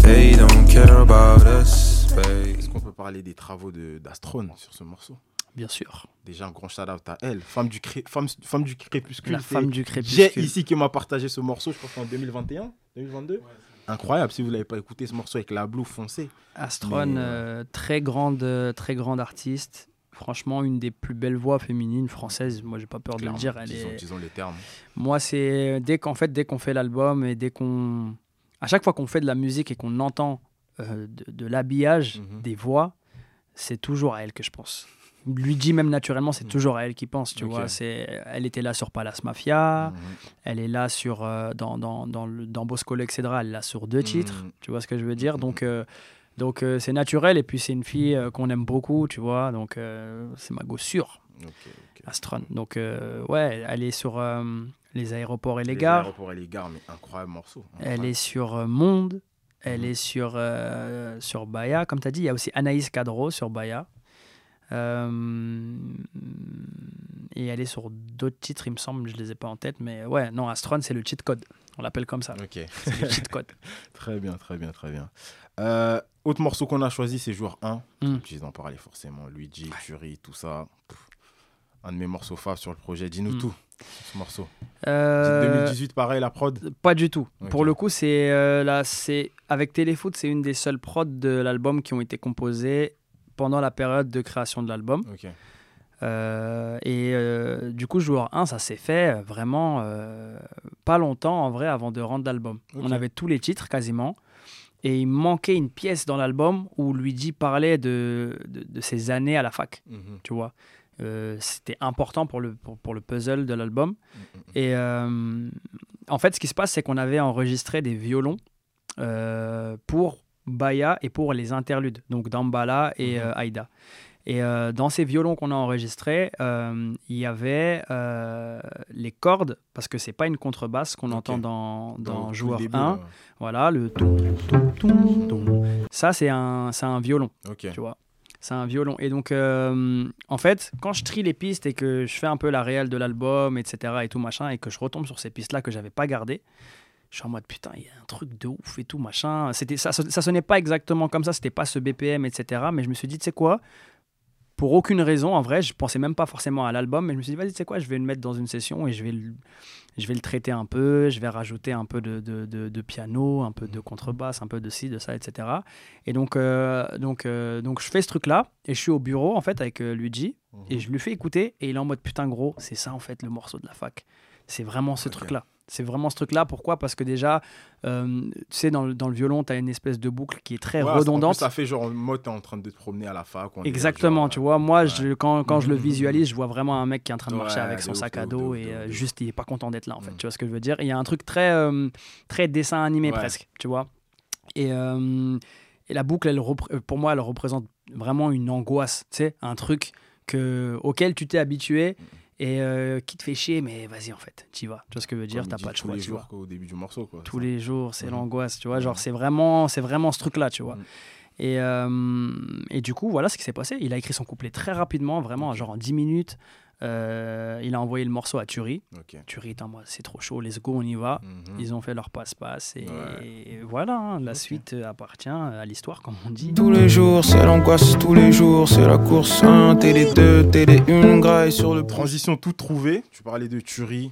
They don't care about us, babe. Est-ce qu'on peut parler des travaux de- d'Astrone sur ce morceau? Bien sûr. Déjà, un grand shout-out à elle, femme du, cré- femme, femme du crépuscule. La femme du J'ai crépuscule. ici qui m'a partagé ce morceau, je pense en 2021, 2022. Incroyable, si vous l'avez pas écouté ce morceau avec la blue foncée. Astron, Mais, euh, très grande, euh, très grande artiste. Franchement, une des plus belles voix féminines françaises. Moi, j'ai pas peur de le dire. Elle disons, est... disons les termes. Moi, c'est dès qu'en fait, dès qu'on fait l'album et dès qu'on, à chaque fois qu'on fait de la musique et qu'on entend euh, de, de l'habillage, Mhm. des voix, c'est toujours à elle que je pense. Luigi même naturellement, c'est Mhm. toujours à elle qui pense. Tu vois, c'est, elle était là sur Palace Mafia, Mhm. elle est là sur euh, dans dans dans, le, dans Bosco Excedra, elle est là sur deux titres. Tu vois ce que je veux dire. Donc euh, donc c'est naturel et puis c'est une fille qu'on aime beaucoup, tu vois. Donc c'est ma go sûre. Astron. Donc ouais, elle est sur les aéroports et les, Les gares. aéroports et les gares, mais incroyable morceau. Elle est sur Monde, elle Mhm. est sur, euh, sur Baya. Comme tu as dit, il y a aussi Anaïs Cadro sur Baya. Euh, et elle est sur d'autres titres, il me semble, je les ai pas en tête. Mais ouais, non, Astron, c'est le cheat code. On l'appelle comme ça. Ok, C'est le cheat code. très bien, très bien, très bien. Euh, autre morceau qu'on a choisi, c'est Jour 1. Mm. Tu en parler forcément. Luigi, Fury, tout ça. Pff, Un de mes morceaux faves sur le projet. Dis-nous Mm. tout ce morceau. Euh, 2018, pareil, la prod. Pas du tout. Pour le coup, c'est euh, là, c'est avec Téléfoot, c'est une des seules prods de l'album qui ont été composées pendant la période de création de l'album. Ok. Euh, et euh, du coup, joueur 1, ça s'est fait euh, vraiment euh, pas longtemps en vrai avant de rendre l'album. On avait tous les titres quasiment. Et il manquait une pièce dans l'album où Luigi parlait de, de, de ses années à la fac, Mhm. tu vois. Euh, C'était important pour le, pour, pour le puzzle de l'album. Mhm. Et euh, en fait, ce qui se passe, c'est qu'on avait enregistré des violons euh, pour Baya et pour les interludes, donc Dambala et Mhm. euh, Aïda. Et dans ces violons qu'on a enregistrés, il y avait les cordes, parce que c'est pas une contrebasse qu'on entend dans, dans Joueur début, 1. là. Voilà, le. Ça, c'est un, un violon, tu vois. C'est un violon. Et donc, euh, en fait, quand je trie les pistes et que je fais un peu la réelle de l'album, etc., et tout machin, et que je retombe sur ces pistes-là que j'avais pas gardées, je suis en mode putain, il y a un truc de ouf et tout machin. C'était ça, ça sonnait pas exactement comme ça, c'était pas ce BPM, etc. Mais je me suis dit, tu sais quoi? Pour aucune raison, en vrai, je pensais même pas forcément à l'album, mais je me suis dit, vas-y, tu sais quoi, je vais le mettre dans une session et je vais le, je vais le traiter un peu, je vais rajouter un peu de, de, de- de piano, un peu de contrebasse, un peu de ci, de ça, etc. Et donc, euh, donc, euh, donc je fais ce truc-là et je suis au bureau en fait avec euh, Luigi Mhm. et je lui fais écouter et il est en mode putain gros, c'est ça en fait le morceau de la fac. C'est vraiment ce truc-là. C'est vraiment ce truc-là. Pourquoi? Parce que déjà, euh, tu sais, dans le, dans le violon, tu as une espèce de boucle qui est très Ouais, en plus, redondante. ça fait genre, moi, t'es en train de te promener à la fac. Exactement, genre, tu vois. Moi, ouais. je, quand, quand je le visualise, je vois vraiment un mec qui est en train de marcher Ouais, avec son sac à dos et euh, juste, il est pas content d'être là, en fait. Mhm. Tu vois ce que je veux dire? Il y a un truc très, euh, très dessin animé presque, tu vois. Et, et la boucle, elle, pour moi, elle représente vraiment une angoisse, tu sais, un truc que, auquel tu t'es habitué et euh, qui te fait chier, mais vas-y, en fait, tu y vas. Tu vois ce que je veux dire T'as pas de tous choix, les tu jours quoi, au début du morceau. Quoi, tous ça. les jours, c'est Mhm. l'angoisse, tu vois. Genre, Mhm. c'est vraiment, c'est vraiment ce truc-là, tu vois. Mhm. Et, euh, et du coup, voilà ce qui s'est passé. Il a écrit son couplet très rapidement, vraiment, genre en 10 minutes. Euh, il a envoyé le morceau à Turi. Ok. Turi, attends, moi, c'est trop chaud, let's go, on y va. Mhm. Ils ont fait leur passe-passe et, Ouais. et voilà, hein, la suite euh, appartient à l'histoire, comme on dit. Tous les jours, c'est l'angoisse, tous les jours, c'est la course. Un télé 2, télé 1, graille sur le. Transition toute trouvée. Tu parlais de Tuerie,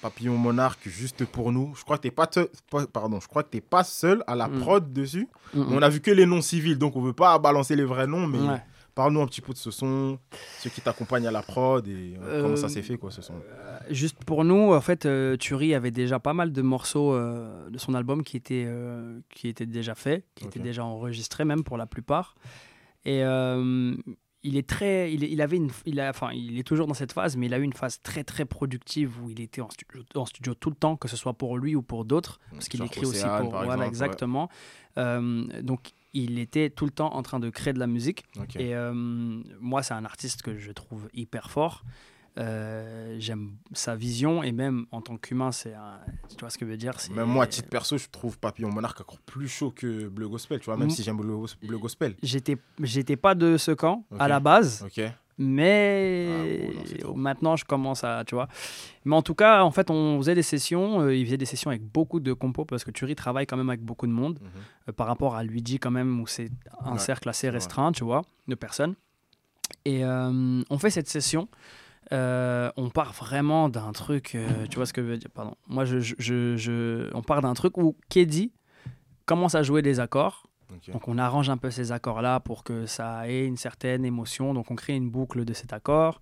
Papillon Monarque, juste pour nous. Je crois que t'es pas, te- pas- pardon, je crois que t'es pas seul à la Mm. prod dessus. Mm. On a vu que les noms civils, donc on veut pas balancer les vrais noms, mais Ouais. Parle-nous un petit peu de ce son, ceux qui t'accompagnent à la prod et euh, comment ça Euh, s'est fait quoi ce son. Juste pour nous, en fait, euh, Turi avait déjà pas mal de morceaux euh, de son album qui étaient, euh, qui étaient déjà faits, qui étaient déjà enregistrés même pour la plupart. Et euh, il est très, il, il avait une, il a, enfin, il est toujours dans cette phase, mais il a eu une phase très très productive où il était en studio, en studio tout le temps, que ce soit pour lui ou pour d'autres, parce qu'il écrit aussi pour, voilà, exemple, ouais. exactement. Euh, donc il était tout le temps en train de créer de la musique. Et euh, moi, c'est un artiste que je trouve hyper fort. Euh, J'aime sa vision et même en tant qu'humain, c'est un- tu vois ce que je veux dire. c'est- Même moi, à titre perso, je trouve Papillon Monarque encore plus chaud que Bleu Gospel, tu vois, même si j'aime Bleu, Gospel. J'étais, j'étais pas de ce camp à la base. Mais Ah, bon, non, c'est trop. maintenant je commence à, tu vois. Mais en tout cas, en fait, on faisait des sessions. euh, il faisait des sessions avec beaucoup de compos parce que Turi travaille quand même avec beaucoup de monde. Mhm. euh, par rapport à Luigi quand même où c'est un Ouais, cercle assez restreint, tu vois, de personnes. Et euh, on fait cette session. euh, on part vraiment d'un truc, euh, tu vois ce que je veux dire Pardon. Moi, je, je, je- je- on part d'un truc où Keddy commence à jouer des accords. Donc on arrange un peu ces accords-là pour que ça ait une certaine émotion. Donc on crée une boucle de cet accord.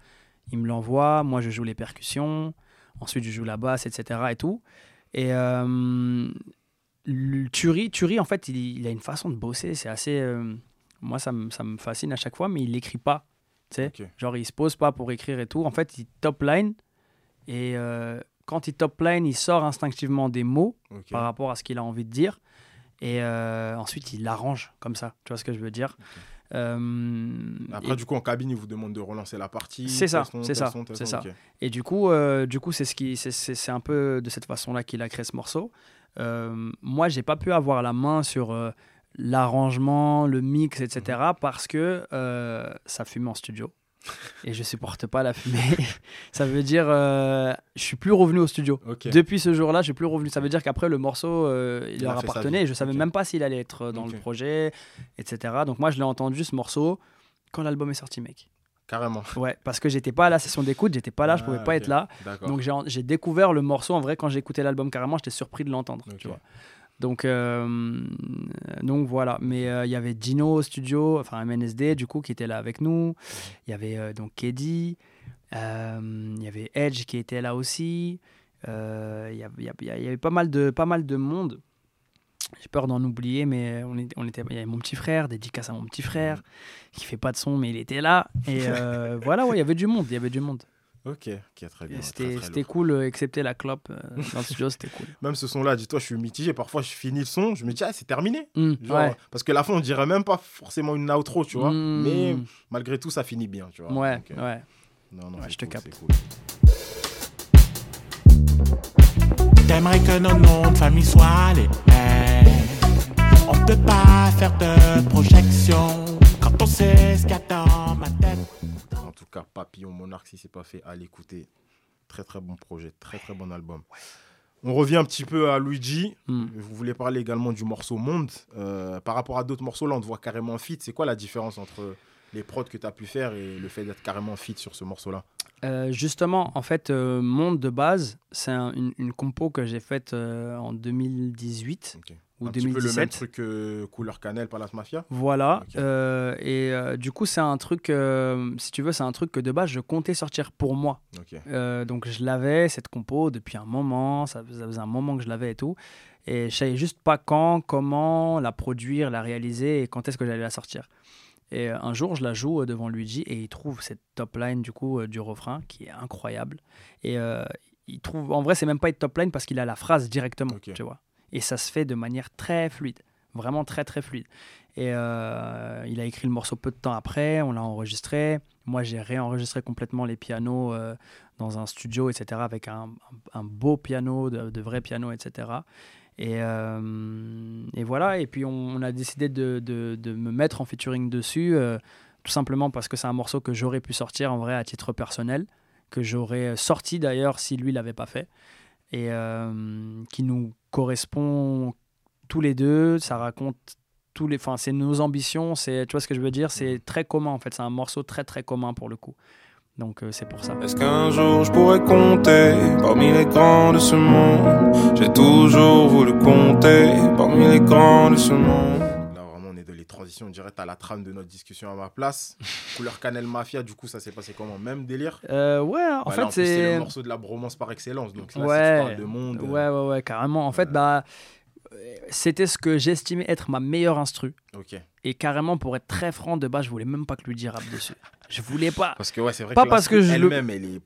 Il me l'envoie. Moi, je joue les percussions. Ensuite, je joue la basse, etc. Et tout. Et euh, Turi, Turi, en fait, il, il a une façon de bosser. C'est assez. euh, moi, ça me, ça me fascine à chaque fois, mais il n'écrit pas. Tu sais, Ok. genre, il se pose pas pour écrire et tout. En fait, il top line. Et euh, quand il top line, il sort instinctivement des mots par rapport à ce qu'il a envie de dire. Et euh, ensuite, il l'arrange comme ça. Tu vois ce que je veux dire Euh, Après, et, du coup, en cabine, il vous demande de relancer la partie. C'est ça, c'est ça, c'est ça. et du coup, euh, du coup, c'est ce qui, c'est- un peu de cette façon-là qu'il a créé ce morceau. Moi, j'ai pas pu avoir la main sur l'arrangement, le mix, etc. Mhm. parce que ça fume en studio. Et je supporte pas la fumée. ça veut dire, euh, je suis plus revenu au studio. Depuis ce jour-là, je suis plus revenu. Ça veut dire qu'après le morceau, euh, il, leur appartenait et je savais même pas s'il allait être dans Ok. le projet, etc. Donc moi, je l'ai entendu ce morceau quand l'album est sorti, mec. Carrément. Ouais, parce que j'étais pas à la session d'écoute, j'étais pas là, je pouvais Ah, pas être là. Donc j'ai découvert le morceau en vrai quand j'ai écouté l'album carrément, j'étais surpris de l'entendre, tu vois. Donc euh, donc voilà, mais euh, il y avait Dino au studio, enfin MNSD du coup qui était là avec nous. Il y avait euh, donc Keddy, il y avait Edge qui était là aussi. Il y, avait- y y pas mal de pas mal de monde. J'ai peur d'en oublier, mais on, est- on était, il y avait mon petit frère, dédicace à mon petit frère, qui fait pas de son, mais il était là. Et voilà, ouais, il y avait du monde, il y avait du monde. Ok, ok, très bien. C'était cool, euh, excepté la clope euh, dans le studio, c'était cool. Même ce son-là, dis-toi, je suis mitigé. Parfois, je finis le son, je me dis, ah, c'est terminé. Genre, ouais. Parce que la fin, on dirait même pas forcément une outro, tu vois. Hmm. Mais malgré tout, ça finit bien, tu vois. Ouais, Donc, euh, ouais. Non, non, Ouais, je te cool, capte. cool. T'aimerais que nos noms de famille soient les mêmes. On peut pas faire de projection on sait ce qu'il y a dans ma tête. En tout cas, Papillon Monarque, si c'est pas fait, allez écouter. Très très bon projet, très très bon album. On revient un petit peu à Luigi. Hmm. Vous voulez parler également du morceau Monde. Euh, par rapport à d'autres morceaux, là, on te voit carrément en feat. C'est quoi la différence entre les prods que tu as pu faire et le fait d'être carrément en feat sur ce morceau-là? Euh, justement, en fait, euh, Monde de base, c'est un- une, une compo que j'ai faite euh, en 2018 Ok. ou Un petit peu le même 2017. truc que Couleur Cannelle, Palace Mafia Voilà. Et du coup, c'est un truc, si tu veux, c'est un truc que de base, je comptais sortir pour moi. Donc, je l'avais, cette compo, depuis un moment. Ça, ça faisait un moment que je l'avais et tout. Et je savais juste pas quand, comment la produire, la réaliser et quand est-ce que j'allais la sortir. Et euh, un jour, je la joue euh, devant Luigi et il trouve cette top line du coup euh, du refrain qui est incroyable. Et euh, il trouve, en vrai, c'est même pas une top line parce qu'il a la phrase directement, tu vois. Et ça se fait de manière très fluide, vraiment très très fluide. Et euh, il a écrit le morceau peu de temps après, on l'a enregistré. Moi, j'ai réenregistré complètement les pianos euh, dans un studio, etc., avec un, beau piano, de, de vrais pianos, etc. Et, euh, et voilà, et puis on, on a décidé de, de- de me mettre en featuring dessus, euh, tout simplement parce que c'est un morceau que j'aurais pu sortir en vrai à titre personnel, que j'aurais sorti d'ailleurs si lui l'avait pas fait, et euh, qui nous correspond tous les deux, ça raconte tous les, enfin c'est nos ambitions, c'est, tu vois ce que je veux dire, c'est très commun en fait, c'est un morceau très très commun pour le coup. Donc euh, c'est pour ça. Est-ce qu'un jour je pourrais compter parmi les grands de ce monde? J'ai toujours voulu compter parmi les grands de ce monde. Là, vraiment, on est dans les transitions directes à la trame de notre discussion à ma place. Couleur Cannelle Mafia, du coup, ça s'est passé comment? Même délire? Euh, ouais, en Ouais, fait là, en plus, c'est c'est le morceau de la bromance par excellence. Donc là, Ouais. tu parles de monde. euh, Ouais, ouais, ouais, carrément. En fait, Ouais. bah, euh, c'était ce que j'estimais être ma meilleure instru. Et carrément, pour être très franc, de base, je voulais même pas que lui rappe dessus. Je voulais pas. Parce que ouais, c'est vrai Pas que parce que je le- elle-même, elle est.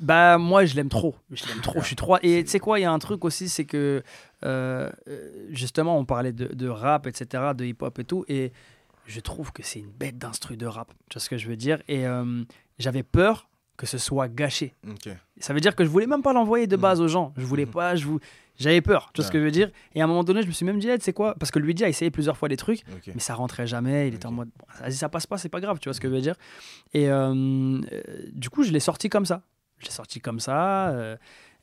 Bah, moi, je l'aime trop. Je l'aime trop. Je suis trop. Et tu sais quoi, il y a un truc aussi, c'est que euh, euh, justement, on parlait de, de rap, etc., de hip-hop et tout. Et je trouve que c'est une bête d'instru de rap. Tu vois ce que je veux dire? Et euh, j'avais peur que ce soit gâché. Ok. Ça veut dire que je voulais même pas l'envoyer de Mhm. base aux gens. Je voulais Mhm. pas, je vou- j'avais peur. Tu vois ce que je veux dire Et à un moment donné, je me suis même dit, c'est quoi Parce que Luigi a essayé plusieurs fois des trucs, mais ça rentrait jamais. Il était en mode, bon, vas-y, ça passe pas, c'est pas grave. Tu vois ce que je veux dire Et euh, euh, du coup, je l'ai sorti comme ça. Je l'ai sorti comme ça. euh,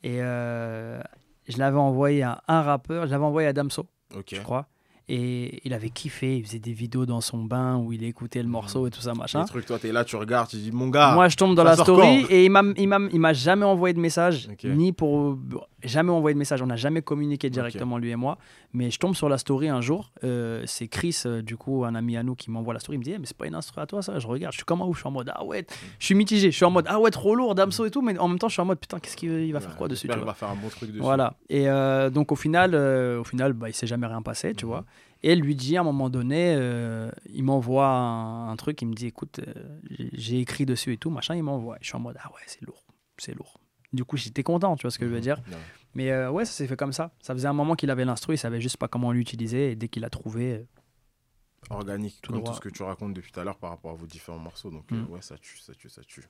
et euh, je l'avais envoyé à un rappeur. Je l'avais envoyé à Damso, Ok. je crois. Et il avait kiffé. Il faisait des vidéos dans son bain où il écoutait le morceau et tout ça, machin. Les trucs, toi, t'es là, tu regardes, tu dis, mon gars. Moi, je tombe dans la story et il m'a, jamais envoyé de message, ni pour jamais envoyé de message. On n'a jamais communiqué directement lui et moi. Mais je tombe sur la story un jour. euh, c'est Chris, euh, du coup, un ami à nous, qui m'envoie la story. Il me dit, Eh, mais c'est pas une instru à toi ça? Je regarde, je suis comme un ouf. Je suis en mode ah ouais. Je suis mitigé. Je suis en mode ah ouais trop lourd, Damso et tout. Mais en même temps, je suis en mode putain, qu'est-ce qu'il il va faire quoi dessus vois. va faire un bon truc dessus. Voilà. Et euh, donc au final, au final, bah, il s'est jamais rien passé, tu Mhm. vois. Et lui dit à un moment donné, il m'envoie un, un truc, il me dit écoute, j'ai écrit dessus et tout, machin, il m'envoie. Je suis en mode ah ouais, c'est lourd, c'est lourd. Du coup, j'étais content, tu vois ce que je veux dire. Ouais. Mais euh, ouais, ça s'est fait comme ça. Ça faisait un moment qu'il avait l'instru, il savait juste pas comment l'utiliser. Et dès qu'il l'a trouvé, euh, Organique, Tout comme droit. tout ce que tu racontes depuis tout à l'heure par rapport à vos différents morceaux. Donc, euh, Mm. ouais, ça tue, ça tue, ça tue.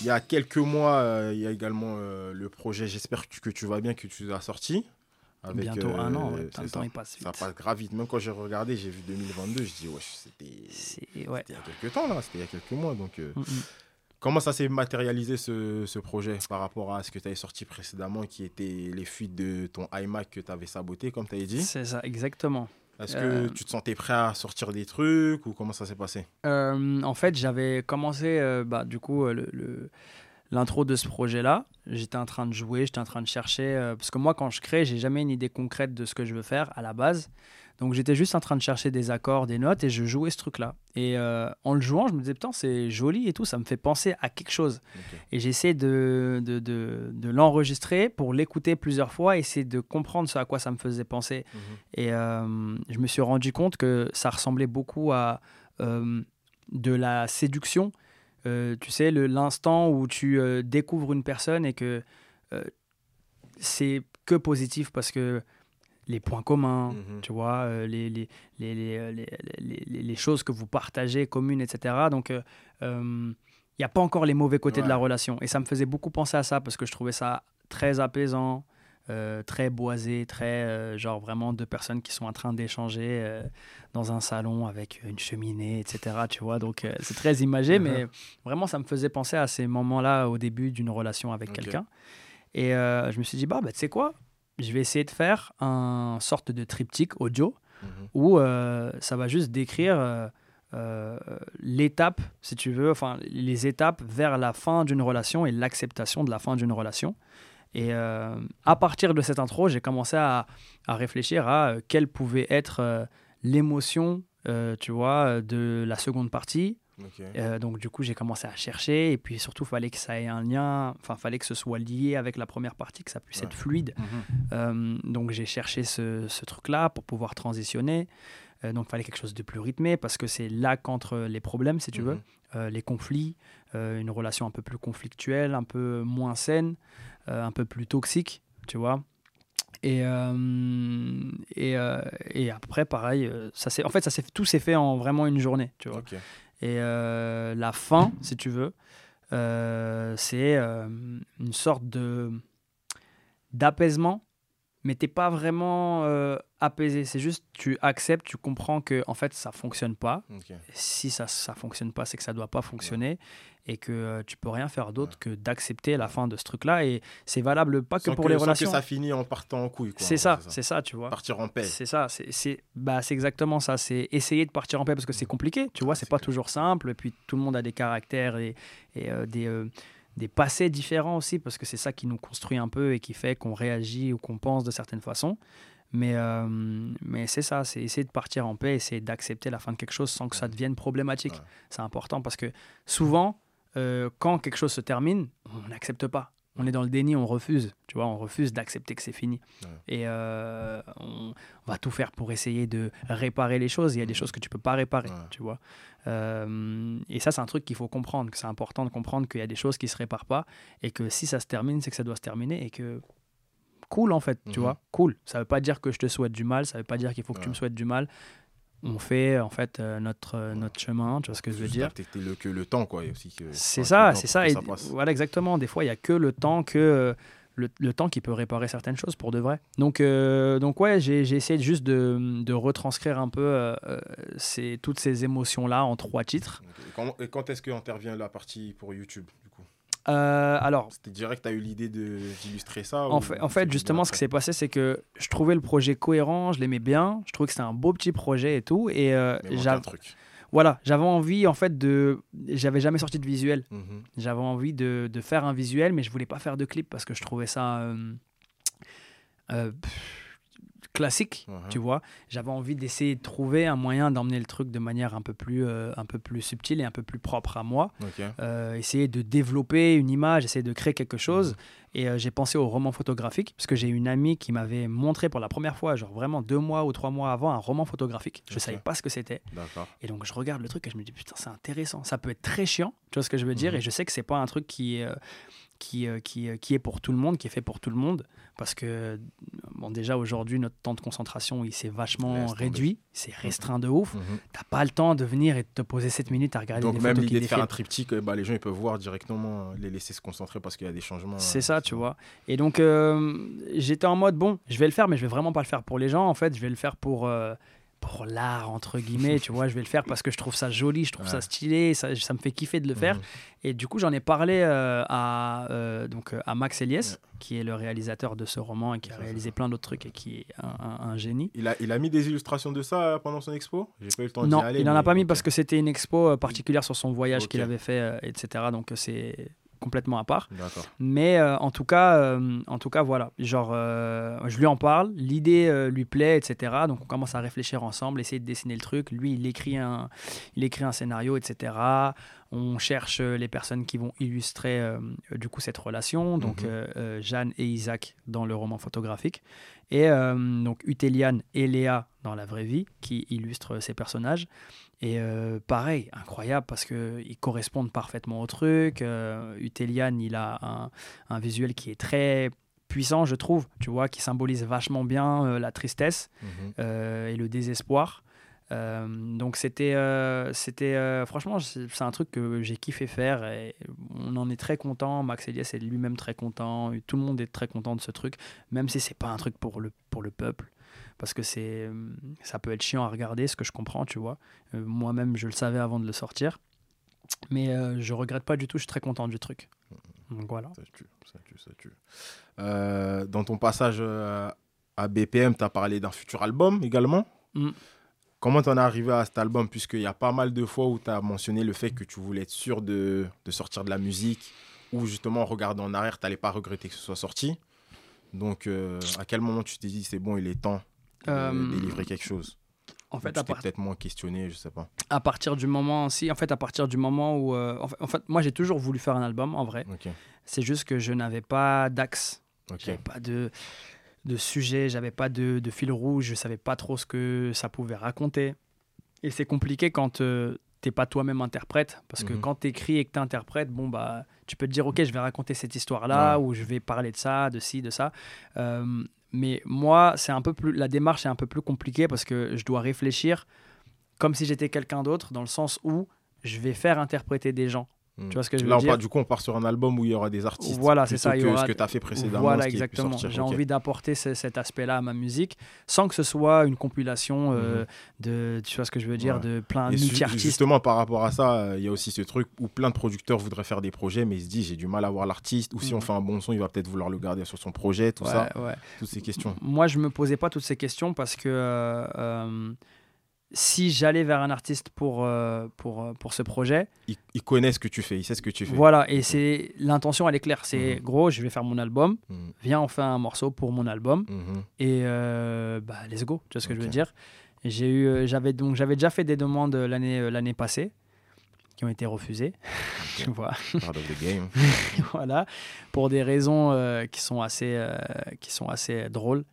Il y a quelques mois, euh, il y a également euh, le projet J'espère que tu, vas bien, que tu as sorti. Avec, bientôt euh, un an, ouais, c'est le temps ça. il passe vite. Ça passe grave vite. Même quand j'ai regardé, j'ai vu 2022, je dis, ouais, c'était ouais. il y a quelques temps, là. C'était il y a quelques mois. Donc, euh, Mm, mm. comment ça s'est matérialisé ce, ce projet par rapport à ce que tu avais sorti précédemment, qui était les fuites de ton iMac que tu avais saboté, comme tu avais dit? C'est ça, exactement. Est-ce Euh, que tu te sentais prêt à sortir des trucs ou comment ça s'est passé? Euh, en fait, j'avais commencé, euh, bah, du coup, euh, le- le- l'intro de ce projet-là. J'étais en train de jouer, j'étais en train de chercher. euh, parce que moi, quand je crée, j'ai jamais une idée concrète de ce que je veux faire à la base. Donc j'étais juste en train de chercher des accords, des notes, et je jouais ce truc-là. Et euh, en le jouant, je me disais, putain, c'est joli et tout, ça me fait penser à quelque chose. Et j'essaie de, de, de, de l'enregistrer pour l'écouter plusieurs fois, essayer de comprendre ce à quoi ça me faisait penser. Mhm. Et euh, je me suis rendu compte que ça ressemblait beaucoup à euh, de la séduction. Tu sais, l'instant où tu découvres une personne et que c'est que positif parce que les points communs, Mhm. tu vois, euh, les, les, les, les, euh, les, les- les- les choses que vous partagez communes, etc. Donc, il n'y a pas encore les mauvais côtés de la relation. Et ça me faisait beaucoup penser à ça parce que je trouvais ça très apaisant, euh, très boisé, très, euh, genre vraiment deux personnes qui sont en train d'échanger euh, dans un salon avec une cheminée, etc. Tu vois, donc euh, c'est très imagé, Mhm. mais vraiment, ça me faisait penser à ces moments-là au début d'une relation avec quelqu'un. Et euh, je me suis dit, bah, bah tu sais quoi? Je vais essayer de faire un sorte de triptyque audio Mhm. où euh, ça va juste décrire euh, euh, l'étape, si tu veux, enfin les étapes vers la fin d'une relation et l'acceptation de la fin d'une relation. Et euh, à partir de cette intro, j'ai commencé à, à réfléchir à quelle pouvait être l'émotion, tu vois, de la seconde partie, Euh, donc du coup, j'ai commencé à chercher et puis surtout, fallait que ça ait un lien, enfin, fallait que ce soit lié avec la première partie, que ça puisse Ouais. être fluide. Mhm. Euh, donc j'ai cherché ce, ce truc-là pour pouvoir transitionner. Euh, donc il fallait quelque chose de plus rythmé parce que c'est là qu'entre les problèmes, si tu veux, Mhm. euh, les conflits, une relation un peu plus conflictuelle, un peu moins saine, un peu plus toxique, tu vois. Et, euh, et, euh, et après, pareil, ça en fait, ça tout s'est fait en vraiment une journée, tu vois. Ok. Et euh, la fin, si tu veux, euh, c'est euh, une sorte d'apaisement, mais t'es pas vraiment euh, apaisé. C'est juste tu acceptes, tu comprends que en fait ça fonctionne pas. Si ça ça fonctionne pas, c'est que ça doit pas fonctionner et que euh, tu peux rien faire d'autre que d'accepter la fin de ce truc-là. Et c'est valable pas que Sans pour que, les sans relations. que ça finit en partant en couille. C'est ça, C'est ça, tu vois. Partir en paix. C'est ça, c'est c'est- bah, c'est exactement ça. C'est essayer de partir en paix parce que c'est compliqué, tu vois, c'est pas clair. toujours simple. Et puis tout le monde a des caractères et, et, euh, des, euh, des passés différents aussi parce que c'est ça qui nous construit un peu et qui fait qu'on réagit ou qu'on pense de certaines façons. Mais, euh, mais c'est ça, c'est essayer de partir en paix, essayer d'accepter la fin de quelque chose sans que ça devienne problématique. Ouais. C'est important parce que souvent, euh, quand quelque chose se termine, on n'accepte pas. On est dans le déni, on refuse. Tu vois, on refuse d'accepter que c'est fini. Ouais. Et euh, on va tout faire pour essayer de réparer les choses. Il y a des choses que tu peux pas réparer, Ouais. tu vois. Euh, et ça, c'est un truc qu'il faut comprendre. Que c'est important de comprendre qu'il y a des choses qui se réparent pas et que si ça se termine, c'est que ça doit se terminer et que cool en fait, tu Mhm. vois. Cool. Ça veut pas dire que je te souhaite du mal. Ça veut pas dire qu'il faut que tu me souhaites du mal. On fait en fait euh, notre euh, notre chemin. Tu vois ce que je veux dire. le, que le temps, quoi. et aussi que- C'est ça, c'est ça. que Et voilà, exactement. Des fois, il y a que le temps que euh, le, le temps qui peut réparer certaines choses pour de vrai. Donc, euh, donc ouais, j'ai essayé juste de, de retranscrire un peu euh, euh, ces, toutes ces émotions-là en trois titres. Et quand, quand est-ce intervient la partie pour YouTube, du coup? Euh, alors, C'était direct, tu as eu l'idée d'illustrer ça en ou fait, en fait justement, ce qui s'est passé, c'est que je trouvais le projet cohérent, je l'aimais bien, je trouvais que c'était un beau petit projet et tout. Et euh, Mais manque j'av- un truc. voilà, j'avais envie, en fait, de. J'avais jamais sorti de visuel. Mhm. J'avais envie de, de faire un visuel, mais je voulais pas faire de clip parce que je trouvais ça euh, euh, pff, classique, tu vois. J'avais envie d'essayer de trouver un moyen d'emmener le truc de manière un peu plus, euh, un peu plus subtile et un peu plus propre à moi. Euh, essayer de développer une image, essayer de créer quelque chose. Mhm. Et euh, j'ai pensé au roman photographique, parce que j'ai une amie qui m'avait montré pour la première fois, genre vraiment deux mois ou trois mois avant, un roman photographique. Je Ok. savais pas ce que c'était. Et donc je regarde le truc et je me dis putain c'est intéressant. Ça peut être très chiant, tu vois ce que je veux dire? Mhm. Et je sais que c'est pas un truc qui qui, qui, qui est pour tout le monde, qui est fait pour tout le monde. Parce que bon déjà aujourd'hui notre temps de concentration il s'est vachement réduit, c'est restreint de ouf. Mhm. T'as pas le temps de venir et de te poser 7 minutes à regarder Donc des même l'idée de faire un triptyque, euh, bah, les gens ils peuvent voir directement, euh, les laisser se concentrer parce qu'il y a des changements. C'est euh, ça, tu vois. Et donc, euh, j'étais en mode, bon, je vais le faire, mais je vais vraiment pas le faire pour les gens. En fait, je vais le faire pour, euh, pour l'art, entre guillemets, tu vois. Je vais le faire parce que je trouve ça joli, je trouve ça stylé, ça, ça me fait kiffer de le faire. Mhm. Et du coup, j'en ai parlé euh, à, euh, donc, euh, à Max Elias, Ouais. qui est le réalisateur de ce roman et qui a réalisé plein d'autres trucs et qui est un, un- un génie. Il a, il a mis des illustrations de ça pendant son expo? J'ai pas eu le temps d'y Non, aller. il n'en a pas mis parce que c'était une expo particulière sur son voyage qu'il avait fait, etc. Donc, c'est complètement à part. Mais euh, en, tout cas, euh, en tout cas, voilà. Genre, euh, je lui en parle, l'idée lui plaît, etc. Donc on commence à réfléchir ensemble, essayer de dessiner le truc. Lui, il écrit un, il écrit un scénario, etc. On cherche les personnes qui vont illustrer du coup cette relation. Donc Mhm. Jeanne et Isaac dans le roman photographique. Et donc Utéliane et Léa dans la vraie vie qui illustrent ces personnages. Et euh, pareil, incroyable parce qu'ils correspondent parfaitement au truc. Euh, Utéliane, il a un, un visuel qui est très puissant, je trouve, tu vois, qui symbolise vachement bien euh, la tristesse Mhm. euh, et le désespoir. Donc c'était, c'était franchement, c'est c'est un truc que j'ai kiffé faire et on en est très content. Max Elias est lui-même très content. Tout le monde est très content de ce truc, même si c'est pas un truc pour le, pour le peuple. Parce que c'est, euh, ça peut être chiant à regarder, ce que je comprends, tu vois. Euh, moi-même, je le savais avant de le sortir. Mais euh, je regrette pas du tout, je suis très content du truc. Donc voilà. Ça tue, ça tue, ça tue. Euh, dans ton passage euh, à BPM, tu as parlé d'un futur album également. Mm. Comment t'en es arrivé à cet album? Puisqu'il y a pas mal de fois où tu as mentionné le fait que tu voulais être sûr de, de sortir de la musique, ou justement, en regardant en arrière, tu n'allais pas regretter que ce soit sorti. Donc, euh, à quel moment tu t'es dit, c'est bon, il est temps de Euh, délivrer quelque chose En fait, à part- peut-être moins questionné, je sais pas. à partir du moment, si, en fait, à partir du moment où, euh, en, fait, moi, j'ai toujours voulu faire un album, en vrai. C'est juste que je n'avais pas d'axe, ok. j'avais pas de, de sujet, j'avais pas de, de fil rouge, je savais pas trop ce que ça pouvait raconter. Et c'est compliqué quand euh, t'es pas toi-même interprète, parce que Mhm. quand t'écris et que t'interprètes, bon bah, tu peux te dire ok, je vais raconter cette histoire-là Ouais. ou je vais parler de ça, de ci, de ça. Euh, mais moi, c'est un peu plus, la démarche est un peu plus compliquée parce que je dois réfléchir comme si j'étais quelqu'un d'autre, dans le sens où je vais faire interpréter des gens. Mm. Tu vois ce que je Là, veux on part- dire du coup, on part sur un album où il y aura des artistes. Voilà, c'est ça, il y que aura- ce que tu as fait précédemment. Voilà, exactement. J'ai envie d'apporter ce- cet aspect-là à ma musique sans que ce soit une compilation euh, de, tu vois ce que je veux dire, Ouais. de plein Et su- multi-artistes. justement, par rapport à ça, euh, il y a aussi ce truc où plein de producteurs voudraient faire des projets, mais ils se disent j'ai du mal à voir l'artiste, ou si Mhm. on fait un bon son, il va peut-être vouloir le garder sur son projet, tout Ouais, ça, ouais. toutes ces questions. Moi, je me posais pas toutes ces questions parce que euh, si j'allais vers un artiste pour, euh, pour, euh, pour ce projet, ils connaissent ce que tu fais, ils savent ce que tu fais. voilà, et c'est l'intention, elle est claire. C'est Mhm. gros, je vais faire mon album, Mhm. viens, on fait un morceau pour mon album. Mhm. Et euh, bah, let's go, tu vois ce que je veux dire? Et J'ai eu, j'avais donc j'avais déjà fait des demandes l'année l'année passée qui ont été refusées, tu vois. Part of the game. voilà, pour des raisons euh, qui sont assez qui sont assez drôles.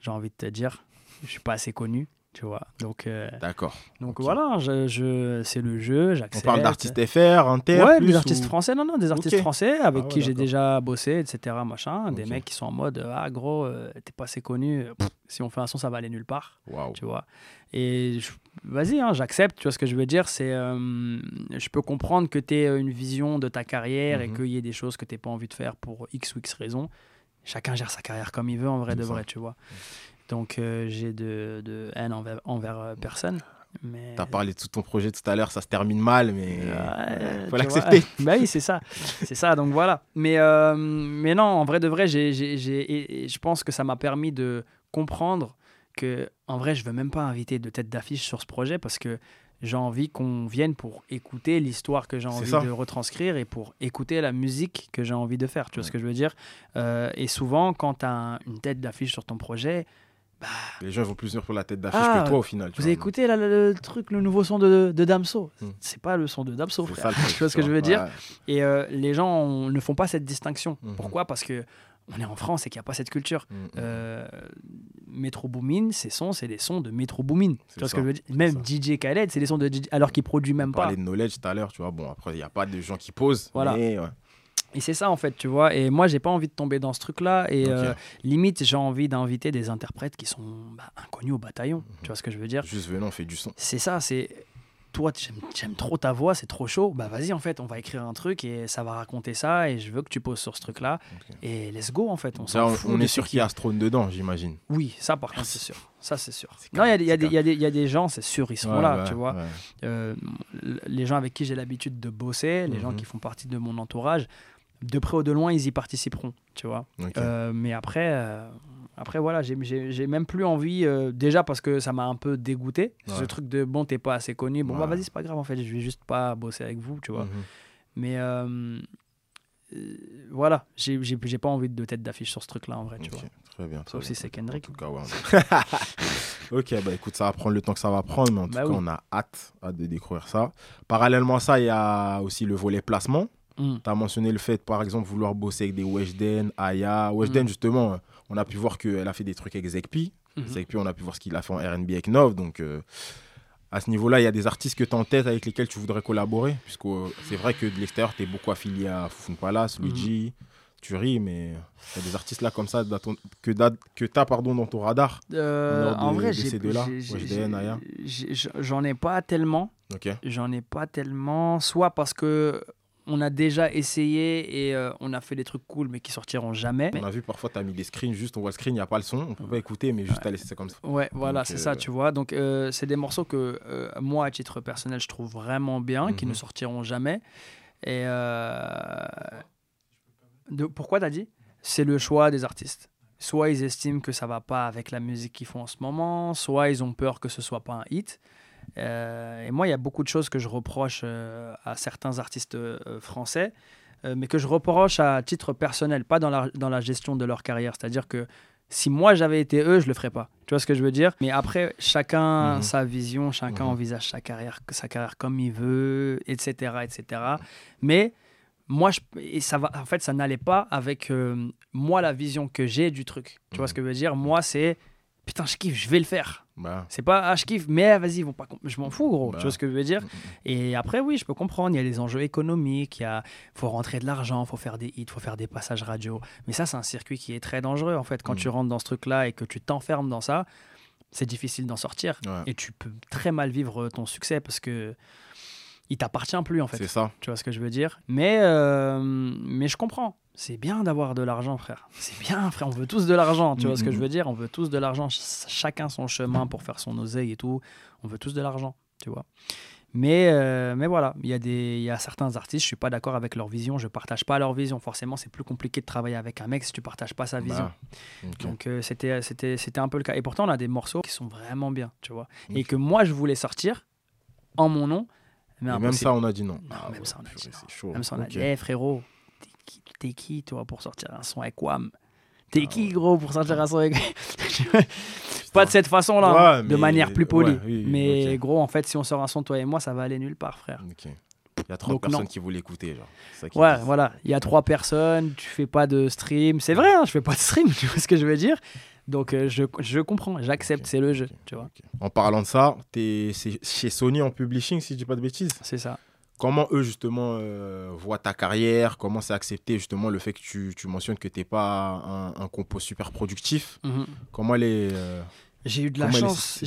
J'ai envie de te dire, je suis pas assez connu, tu vois. Donc euh, D'accord. donc voilà, je, je- c'est le jeu, On j'accepte. parle d'artistes FR, Inter, Ouais, plus, des artistes ou- français, non, non, des artistes français avec Ah ouais, qui j'ai déjà bossé, etc. Machin, des mecs qui sont en mode ah gros, euh, t'es pas assez connu, pff, si on fait un son, ça va aller nulle part Waouh. tu vois. Et je- vas-y, hein, j'accepte, tu vois ce que je veux dire, c'est euh, je peux comprendre que tu aies une vision de ta carrière et Mhm. qu'il y ait des choses que tu pas envie de faire pour X ou X raisons. Chacun gère sa carrière comme il veut, en vrai de ça. vrai, tu vois. Donc euh, j'ai de, de haine envers, envers euh, personne. Mais... T'as parlé de tout ton projet tout à l'heure, ça se termine mal, mais Ouais, faut l'accepter. bah oui, c'est ça. C'est ça, donc voilà. Mais, euh, mais non, en vrai de vrai, j'ai, je pense que ça m'a permis de comprendre que, en vrai, je veux même pas inviter de tête d'affiche sur ce projet parce que j'ai envie qu'on vienne pour écouter l'histoire que j'ai envie ça. de retranscrire et pour écouter la musique que j'ai envie de faire. Tu vois Ouais. ce que je veux dire Euh, Et souvent, quand tu as une tête d'affiche sur ton projet, bah, Les gens vont plus venir pour la tête d'affiche Ah, que toi au final. tu vous vois. avez écouté là, le, truc, le nouveau son de, de Damso Hmm. C'est pas le son de Damso, C'est frère. tu vois ce que je veux dire? Et euh, les gens on- ne font pas cette distinction. Mhm. Pourquoi? Parce que on est en France et qu'il n'y a pas cette culture. Mhm. Euh, Metro Boomin, ces sons, c'est des sons de Metro Boomin. Tu vois ce que je veux dire? Même ça. DJ Khaled, c'est des sons de DJ, alors qu'il produit On même pas. parlait de knowledge tout à l'heure, tu vois. Bon, après, il n'y a pas de gens qui posent. Voilà. mais, ouais. Et c'est ça en fait, tu vois. Et moi, j'ai pas envie de tomber dans ce truc-là. Et Ok. euh, limite, j'ai envie d'inviter des interprètes qui sont bah, inconnus au bataillon. Mhm. Tu vois ce que je veux dire? Juste venons, on fait du son. C'est ça, c'est toi, j'aime- trop ta voix, c'est trop chaud. Bah vas-y, en fait, on va écrire un truc et ça va raconter ça. Et je veux que tu poses sur ce truc-là. Ok. Et let's go, en fait. On Là, on, on est sûr qui. qu'il y a Astrone dedans, j'imagine. Oui, ça par contre, c'est sûr. Ça, c'est sûr. Non, il y y, y y a des gens, c'est sûr, ils seront Ouais, là, ouais, tu vois. ouais. Euh, les gens avec qui j'ai l'habitude de bosser, les gens Mhm. qui font partie de mon entourage, de près ou de loin, ils y participeront, tu vois. Euh, mais après, euh, après voilà, j'ai- même plus envie, euh, déjà parce que ça m'a un peu dégoûté, ce truc de bon, t'es pas assez connu, bon, bah vas-y, c'est pas grave, en fait, je vais juste pas bosser avec vous, tu vois. Mhm. Mais voilà, j'ai pas envie de tête d'affiche sur ce truc-là en vrai, tu vois. Très bien. Sauf si c'est Kendrick. En tout cas, ouais, on- ok, bah écoute, ça va prendre le temps que ça va prendre, mais en tout Bah cas, oui. on a hâte, hâte de découvrir ça. Parallèlement à ça, il y a aussi le volet placement. Mm. Tu as mentionné le fait, par exemple, vouloir bosser avec des Weshden, Aya. Weshden, Mm. justement, on a pu voir qu'elle a fait des trucs avec Zekpi. Mhm. Zekpi, on a pu voir ce qu'il a fait en RB avec Nov. Donc, euh, à ce niveau-là, il y a des artistes que tu as en tête avec lesquels tu voudrais collaborer? Puisque euh, c'est vrai que de l'extérieur, tu es beaucoup affilié à Fufun Palace, Mhm. Luigi, Turi, mais il y a des artistes là comme ça ton- que tu as pardon, dans ton radar. Euh, en vrai, de j'ai- ces deux-là, j'ai- j'ai- Weshden, Aya? j'ai- j'ai- j'en ai pas tellement. J'en ai pas tellement. Soit parce que on a déjà essayé et euh, on a fait des trucs cool, mais qui sortiront jamais. On a vu parfois, tu as mis des screens, juste on voit le screen, il n'y a pas le son, on peut pas écouter, mais juste à laisser ça comme ça. Ouais, voilà, c'est euh, ça, tu vois. Donc, euh, c'est des morceaux que moi, à titre personnel, je trouve vraiment bien, qui Mhm. ne sortiront jamais. Et de, pourquoi t'as dit? C'est le choix des artistes. Soit ils estiment que ça va pas avec la musique qu'ils font en ce moment, soit ils ont peur que ce soit pas un hit. Euh, et moi, il y a beaucoup de choses que je reproche euh, à certains artistes euh, français, mais que je reproche à titre personnel, pas dans la, dans la gestion de leur carrière. C'est-à-dire que si moi j'avais été eux, je le ferais pas. Tu vois ce que je veux dire? Mais après, chacun Mhm. sa vision, chacun Mhm. envisage sa carrière, sa carrière comme il veut, etc., etc. Mais moi, je, et ça va. En fait, ça n'allait pas avec moi la vision que j'ai du truc. Tu vois Mhm. ce que je veux dire? Moi, c'est putain, je kiffe, je vais le faire. Bah, C'est pas ah, je kiffe, mais vas-y, ils vont pas. Je m'en fous, gros. Bah. Tu vois ce que je veux dire mm, mm. et après, oui, je peux comprendre. Il y a des enjeux économiques, il y a, faut rentrer de l'argent, faut faire des hits, faut faire des passages radio. Mais ça, c'est un circuit qui est très dangereux en fait. Quand tu rentres dans ce truc-là et que tu t'enfermes dans ça, c'est difficile d'en sortir. Ouais. Et tu peux très mal vivre ton succès parce que il t'appartient plus en fait. c'est ça. Tu vois ce que je veux dire? Mais, euh, mais je comprends. C'est bien d'avoir de l'argent, frère. C'est bien, frère. On veut tous de l'argent. Tu vois ce que je veux dire? On veut tous de l'argent. Ch- Chacun son chemin pour faire son oseille et tout. On veut tous de l'argent, tu vois. Mais, euh, mais voilà, il y, a des- il y a certains artistes, je suis pas d'accord avec leur vision, je partage pas leur vision. Forcément, c'est plus compliqué de travailler avec un mec si tu partages pas sa vision. Bah, ok. Donc euh, c'était c'était un peu le cas. Et pourtant, on a des morceaux qui sont vraiment bien, tu vois. Et que moi, je voulais sortir en mon nom. Mais même ça, on a dit non. Non, Ah même ouais, ça, on a dit. C'est chaud. Même si on a Ok. dit, Eh, frérot, t'es qui, toi, pour sortir un son avec Wam T'es Ah qui, gros, pour sortir un son avec. pas de cette façon-là, Ouais, hein, de manière plus polie. ouais, oui, oui, mais gros, en fait, si on sort un son, toi et moi, ça va aller nulle part, frère. Il y a de personnes non. qui voulaient écouter. Genre. Ça Ouais, voilà. Il y a trois personnes, tu fais pas de stream. C'est vrai, hein, je fais pas de stream, tu vois ce que je veux dire? Donc, euh, je, je comprends, j'accepte, c'est le jeu, tu vois. En parlant de ça, tu es chez Sony en publishing, si je dis pas de bêtises. C'est ça. Comment eux, justement, euh, voient ta carrière? Comment c'est accepté, justement, le fait que tu, tu mentionnes que tu n'es pas un, un compo super productif? Mhm. Comment les. euh, J'ai eu de la Comment chance.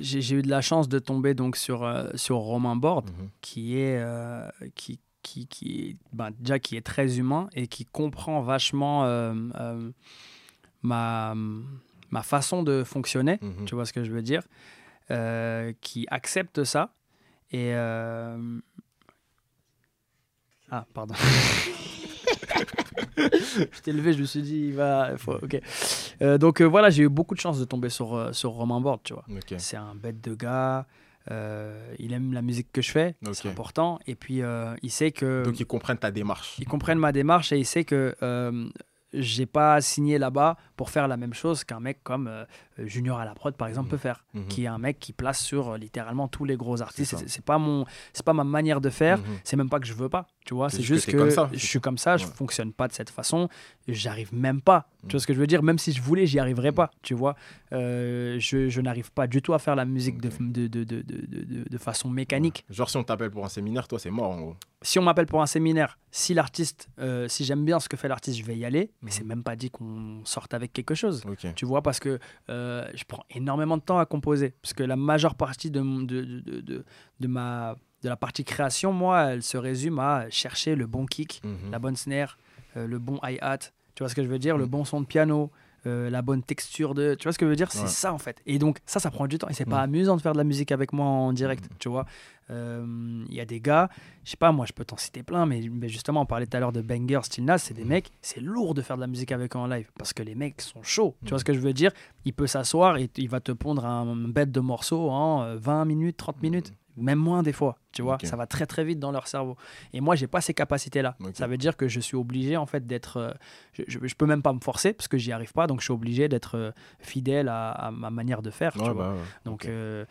j'ai- eu de la chance de tomber donc sur, euh, sur Romain Borde. mhm. qui est euh, qui qui, qui ben, déjà qui est très humain et qui comprend vachement euh, ma ma façon de fonctionner Mhm. tu vois ce que je veux dire euh, qui accepte ça et euh, ah pardon je t'ai levé je me suis dit il va faut- ok Euh, donc euh, voilà j'ai eu beaucoup de chance de tomber sur sur Romain Borde tu vois c'est un bête de gars. euh, il aime la musique que je fais, c'est important. Et puis, il sait que. Donc ils comprennent ta démarche. Ils comprennent ma démarche et il sait que j'ai pas signé là-bas pour faire la même chose qu'un mec comme euh, Junior à la prod, par exemple, Mhm. peut faire. Mhm. Qui est un mec qui place sur euh, littéralement tous les gros artistes. C'est pas, mon, c'est pas ma manière de faire. Mhm. C'est même pas que je veux pas, tu vois. C'est juste que je suis comme ça, je Ouais. fonctionne pas de cette façon. J'arrive même pas. Tu vois ce que je veux dire? Même si je voulais, j'y arriverais pas, tu vois. Euh, je je n'arrive pas du tout à faire la musique de, de, de, de, de, façon mécanique. Genre, si on t'appelle pour un séminaire, toi, c'est mort, en gros. Si on m'appelle pour un séminaire, si l'artiste, euh, si j'aime bien ce que fait l'artiste, je vais y aller. Mais c'est même pas dit qu'on sorte avec quelque chose. Tu vois, parce que euh, je prends énormément de temps à composer. Parce que la majeure partie de, de, de, de- de ma, de la partie création, moi, elle se résume à chercher le bon kick, Mhm. la bonne snare, euh, le bon hi-hat. Tu vois ce que je veux dire? Le Mhm. bon son de piano, euh, la bonne texture de. Tu vois ce que je veux dire? C'est Ouais. ça, en fait. Et donc, ça, ça prend du temps. Et c'est pas amusant de faire de la musique avec moi en direct. Mhm. Tu vois Euh, Il y a des gars, je sais pas, moi, je peux t'en citer plein, mais, mais justement, on parlait tout à l'heure de Banger, Still Nas, c'est des Mhm. mecs, c'est lourd de faire de la musique avec eux en live. Parce que les mecs sont chauds. Tu vois ce que je veux dire? Il peut s'asseoir et il va te pondre un bête de morceaux en euh, 20 minutes, 30 minutes. Même moins des fois, tu vois. Ça va très très vite dans leur cerveau. Et moi, j'ai pas ces capacités-là. Ça veut dire que je suis obligé en fait d'être. euh, je, je, je peux même pas me forcer parce que j'y arrive pas, donc je suis obligé d'être euh, fidèle à, à ma manière de faire. tu Ouais, vois. bah, ouais. Donc euh,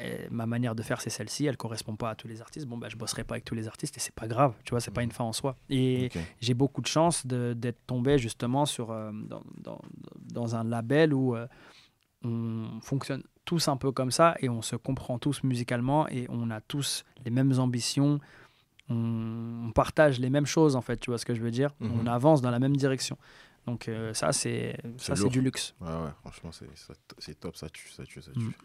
euh, ma manière de faire c'est celle-ci, elle correspond pas à tous les artistes. Bon bah je bosserai pas avec tous les artistes et c'est pas grave, tu vois, c'est pas Mhm. une fin en soi. Et j'ai beaucoup de chance d'être tombé justement sur dans, dans- dans un label où on fonctionne tous un peu comme ça et on se comprend tous musicalement et on a tous les mêmes ambitions. On, on partage les mêmes choses en fait, tu vois ce que je veux dire? Mhm. On avance dans la même direction. Donc euh, ça c'est ça c'est du luxe. Ouais, ouais, franchement, c'est top, ça tue, ça tue, ça Mm. tue.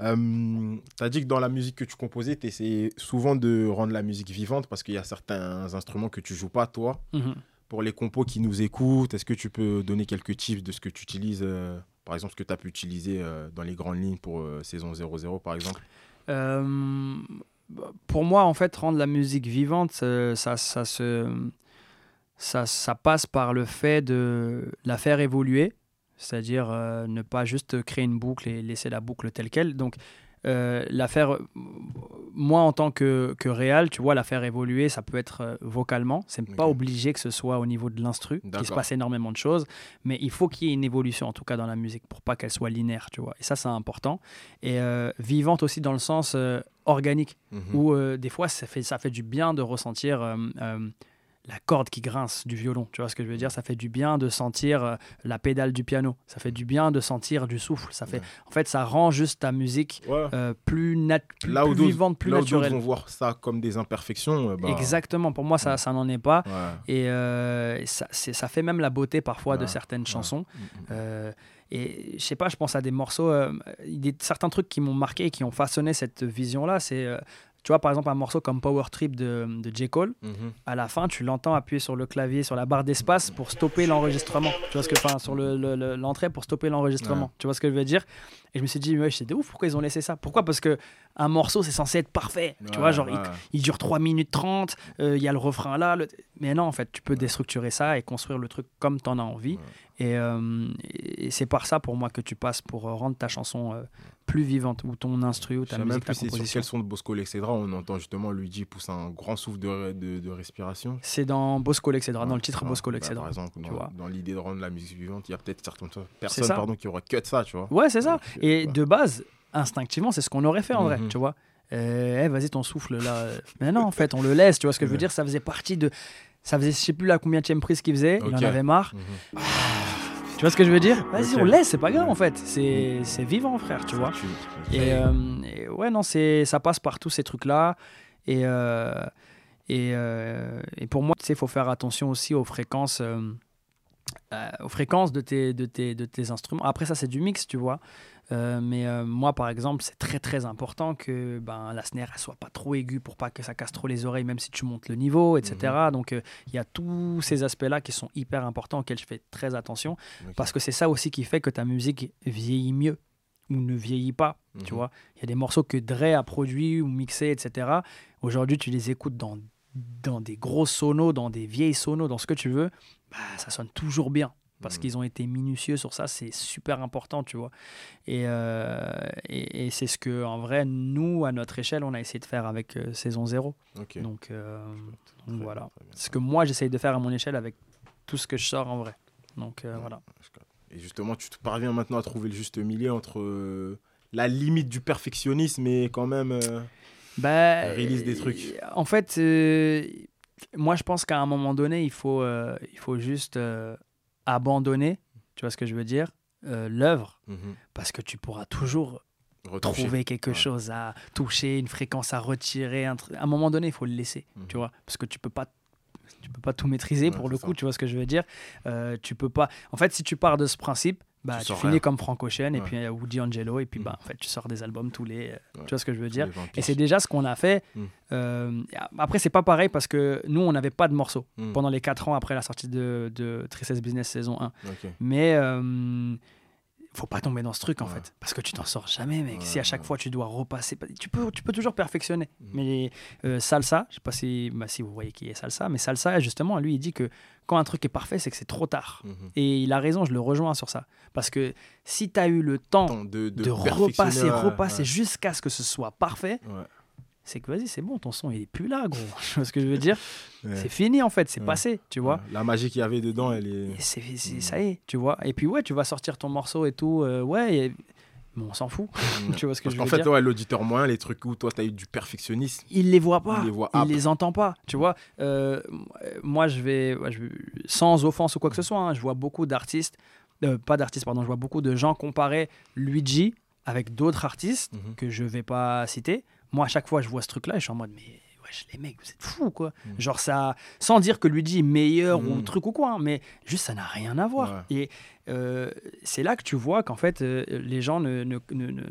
Euh, T'as dit que dans la musique que tu composais, tu essayais souvent de rendre la musique vivante parce qu'il y a certains instruments que tu joues pas, toi. Mhm. Pour les compos qui nous écoutent, est-ce que tu peux donner quelques tips de ce que tu utilises, euh, par exemple, ce que tu as pu utiliser euh, dans les grandes lignes pour euh, saison 00, par exemple? Euh, pour moi, en fait, rendre la musique vivante, ça, ça, se, ça, ça passe par le fait de la faire évoluer, c'est-à-dire ne pas juste créer une boucle et laisser la boucle telle qu'elle. Donc, euh, la faire, euh, moi en tant que, que réal, tu vois, la faire évoluer, ça peut être euh, vocalement. C'est pas Ok. obligé que ce soit au niveau de l'instru, qu'il se passe énormément de choses, mais il faut qu'il y ait une évolution en tout cas dans la musique pour pas qu'elle soit linéaire, tu vois. Et ça, c'est important. Et euh, vivante aussi dans le sens organique, Mhm. où des fois ça fait, ça fait du bien de ressentir la corde qui grince du violon. Tu vois ce que je veux dire? Ça fait du bien de sentir euh, la pédale du piano. Ça fait du bien de sentir du souffle. Ça fait, Ouais. En fait, ça rend juste ta musique Ouais. euh, plus, nat- plus, Là où plus vivante, plus Là où naturelle. vont voir ça comme des imperfections, euh, bah, Exactement. Pour moi, ça, ça n'en est pas. ouais. Et euh, ça, ça fait même la beauté parfois de certaines chansons. Mm, mm. Euh, et je sais pas, je pense à des morceaux, euh, a certains trucs qui m'ont marqué et qui ont façonné cette vision-là. C'est, euh, tu vois, par exemple, un morceau comme Power Trip de, de J. Cole. Mhm. À la fin, tu l'entends appuyer sur le clavier, sur la barre d'espace pour stopper l'enregistrement. Tu vois ce que, enfin, sur le- le- le- l'entrée pour stopper l'enregistrement. Ouais. Tu vois ce que je veux dire? Et je me suis dit, ouais, c'est ouf, pourquoi ils ont laissé ça? Pourquoi? Parce que un morceau, c'est censé être parfait. tu vois, genre, il- ouais. il dure 3 minutes 30, euh, il y a le refrain là. le- Mais non, en fait, tu peux déstructurer ça et construire le truc comme tu en as envie. Et, euh, et c'est par ça, pour moi, que tu passes pour euh, rendre ta chanson euh, plus vivante, ou ton instru, ou ta même musique, ta plus c'est sur composition. quel son de Bosco Lexedra on entend justement Luigi pousser un grand souffle de, de, de respiration. C'est dans Bosco Lexedra, dans Ouais, le titre ouais. Bosco Bah, Lexedra. Par exemple, dans, vois. dans l'idée de rendre la musique vivante, il y a peut-être certaines personnes pardon, qui auraient cut ça, tu vois. Ouais, c'est ça. Donc, Et de base, instinctivement, c'est ce qu'on aurait fait en vrai, Mhm. tu vois. Euh, eh, vas-y, ton souffle là. Mais non, en fait, on le laisse, tu vois ce que je veux dire Ça faisait partie de. Ça faisait, je sais plus la combien de prise qu'il faisait, il en avait marre. Mhm. Tu vois ce que je veux dire? Vas-y, on laisse, c'est pas grave en fait. C'est c'est vivant, frère, tu vois. Et, euh, et ouais, non, c'est ça passe par tous ces trucs-là. Et, euh, et, euh, et pour moi, tu sais, il faut faire attention aussi aux fréquences, euh, aux fréquences de tes, de, tes, de tes instruments. Après, ça, c'est du mix, tu vois. Euh, mais euh, moi, par exemple, c'est très très important que ben, la snare elle soit pas trop aiguë pour pas que ça casse trop les oreilles, même si tu montes le niveau, etc. Donc, euh, il y a tous ces aspects-là qui sont hyper importants auxquels je fais très attention parce que c'est ça aussi qui fait que ta musique vieillit mieux ou ne vieillit pas. Tu Mhm. vois, il y a des morceaux que Dre a produits ou mixés, etc. Aujourd'hui, tu les écoutes dans, dans des gros sonos, dans des vieilles sonos, dans ce que tu veux, bah, ça sonne toujours bien. Parce Mhm. qu'ils ont été minutieux sur ça, c'est super important, tu vois. Et, euh, et, et c'est ce que, en vrai, nous, à notre échelle, on a essayé de faire avec euh, Saison 0. Ok. Donc, euh, Très donc bien, voilà. C'est ce que moi, j'essaye de faire à mon échelle avec tout ce que je sors en vrai. Donc Ouais. voilà. Et justement, tu te parviens maintenant à trouver le juste milieu entre la limite du perfectionnisme et quand même. Bah, Release des trucs. En fait, moi, je pense qu'à un moment donné, il faut, euh, il faut juste euh, abandonner, tu vois ce que je veux dire, euh, l'œuvre, mhm, parce que tu pourras toujours retoucher. trouver quelque Ouais. chose à toucher, une fréquence à retirer. un. À un moment donné, il faut le laisser, Mhm. tu vois, parce que tu peux pas. Tu peux pas tout maîtriser Ouais, pour le coup, ça. tu vois ce que je veux dire. Tu peux pas. En fait, si tu pars de ce principe, bah, Tu finis rien. comme Frank Ocean et Ouais. puis euh, Woody Angelo et puis Mhm. bah, en fait, tu sors des albums tous les. euh, Ouais. Tu vois ce que je veux dire? les 20 Et c'est déjà ce qu'on a fait. Mm. Euh, après, c'est pas pareil parce que nous, on n'avait pas de morceaux Mm. pendant les 4 ans après la sortie de, de Tristesse Business saison 1. Ok. Mais euh, faut pas tomber dans ce truc en Ouais. fait. Parce que tu t'en sors jamais, mec. Si à chaque fois tu dois repasser, tu peux, tu peux toujours perfectionner. Mm. Mais euh, Salsa, je sais pas si, bah, si vous voyez qui est Salsa, mais Salsa, justement, lui, il dit que quand un truc est parfait, c'est que c'est trop tard. Mhm. Et il a raison, je le rejoins sur ça. Parce que si tu as eu le temps Temps de, de, de, perfectionner, repasser, repasser ouais. jusqu'à ce que ce soit parfait, Ouais. c'est que vas-y, c'est bon, ton son il est plus là, gros. tu vois ce que je veux dire? Ouais. C'est fini en fait, c'est passé, tu vois? La magie qu'il y avait dedans, elle est. Mm. ça y est, tu vois? Et puis ouais, tu vas sortir ton morceau et tout, euh, ouais, et- mais on s'en fout. tu vois ce que Parce je veux fait, dire ouais, l'auditeur moyen, les trucs où toi, tu as eu du perfectionnisme. il les voit pas, Il les voit il âpres. les entend pas, tu vois. Euh, moi, je vais, ouais, je vais- sans offense ou quoi que ce soit, hein, je vois beaucoup d'artistes, euh, pas d'artistes, pardon, je vois beaucoup de gens comparer Luigi avec d'autres artistes Mhm. que je vais pas citer. Moi, à chaque fois, je vois ce truc-là et je suis en mode, mais wesh, les mecs, vous êtes fous, quoi. Mhm. Genre, ça, sans dire que Luigi est meilleur ou Mhm. truc ou quoi, hein, mais juste, ça n'a rien à voir. Et euh, c'est là que tu vois qu'en fait, euh, les gens ne, ne, ne, ne-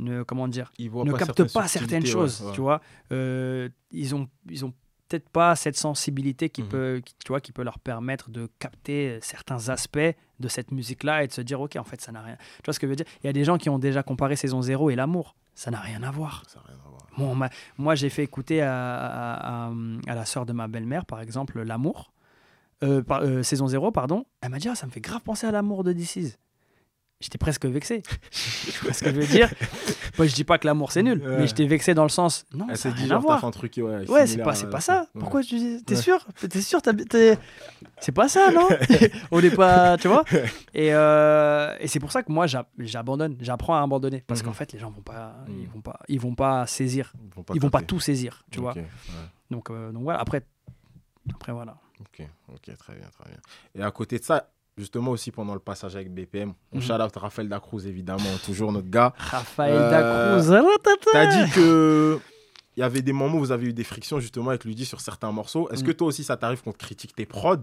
ne- comment dire, Ils ne pas captent certaines pas certaines choses, ouais, ouais. tu vois. Euh, ils ont, ils ont peut-être pas cette sensibilité qui Mhm. peut, qui, tu vois, qui peut leur permettre de capter certains aspects de cette musique-là et de se dire, ok, en fait, ça n'a rien. Tu vois ce que je veux dire? Il y a des gens qui ont déjà comparé saison 0 et l'amour. Ça n'a rien à voir. Ça n'a rien à voir. Bon, on m'a- moi, j'ai fait écouter à, à- à- à la sœur de ma belle-mère, par exemple, L'amour. Euh, par- euh, saison 0, pardon. Elle m'a dit, ah, ça me fait grave penser à l'amour de DC's. J'étais presque vexé. tu vois ce que je veux dire? Moi, Je dis pas que l'amour c'est nul, Ouais. mais j'étais vexé dans le sens. Non, s'est n'a dit, rien à genre, t'as fait un truc. Ouais, Ouais, c'est pas, c'est pas ça. Ouais. Pourquoi tu dis T'es sûr? T'es sûr C'est pas ça, non? On n'est pas, tu vois? Et, euh, et c'est pour ça que moi j'a- j'abandonne, j'apprends à abandonner parce Mhm. qu'en fait les gens vont pas, ils Mhm. vont pas, ils vont pas saisir, Ils vont pas ils vont pas tout saisir, tu vois. Donc, euh, donc voilà. Après, après voilà. Ok, ok, très bien, très bien. Et à côté de ça, justement aussi pendant le passage avec BPM, on Mhm. shout out Raphaël Dacruz évidemment, toujours notre gars. Raphaël Euh, Dacruz. ratatata. T'as dit que il y avait des moments où vous avez eu des frictions justement avec Luigi sur certains morceaux. Est-ce Mm. que toi aussi ça t'arrive qu'on te critique tes prods?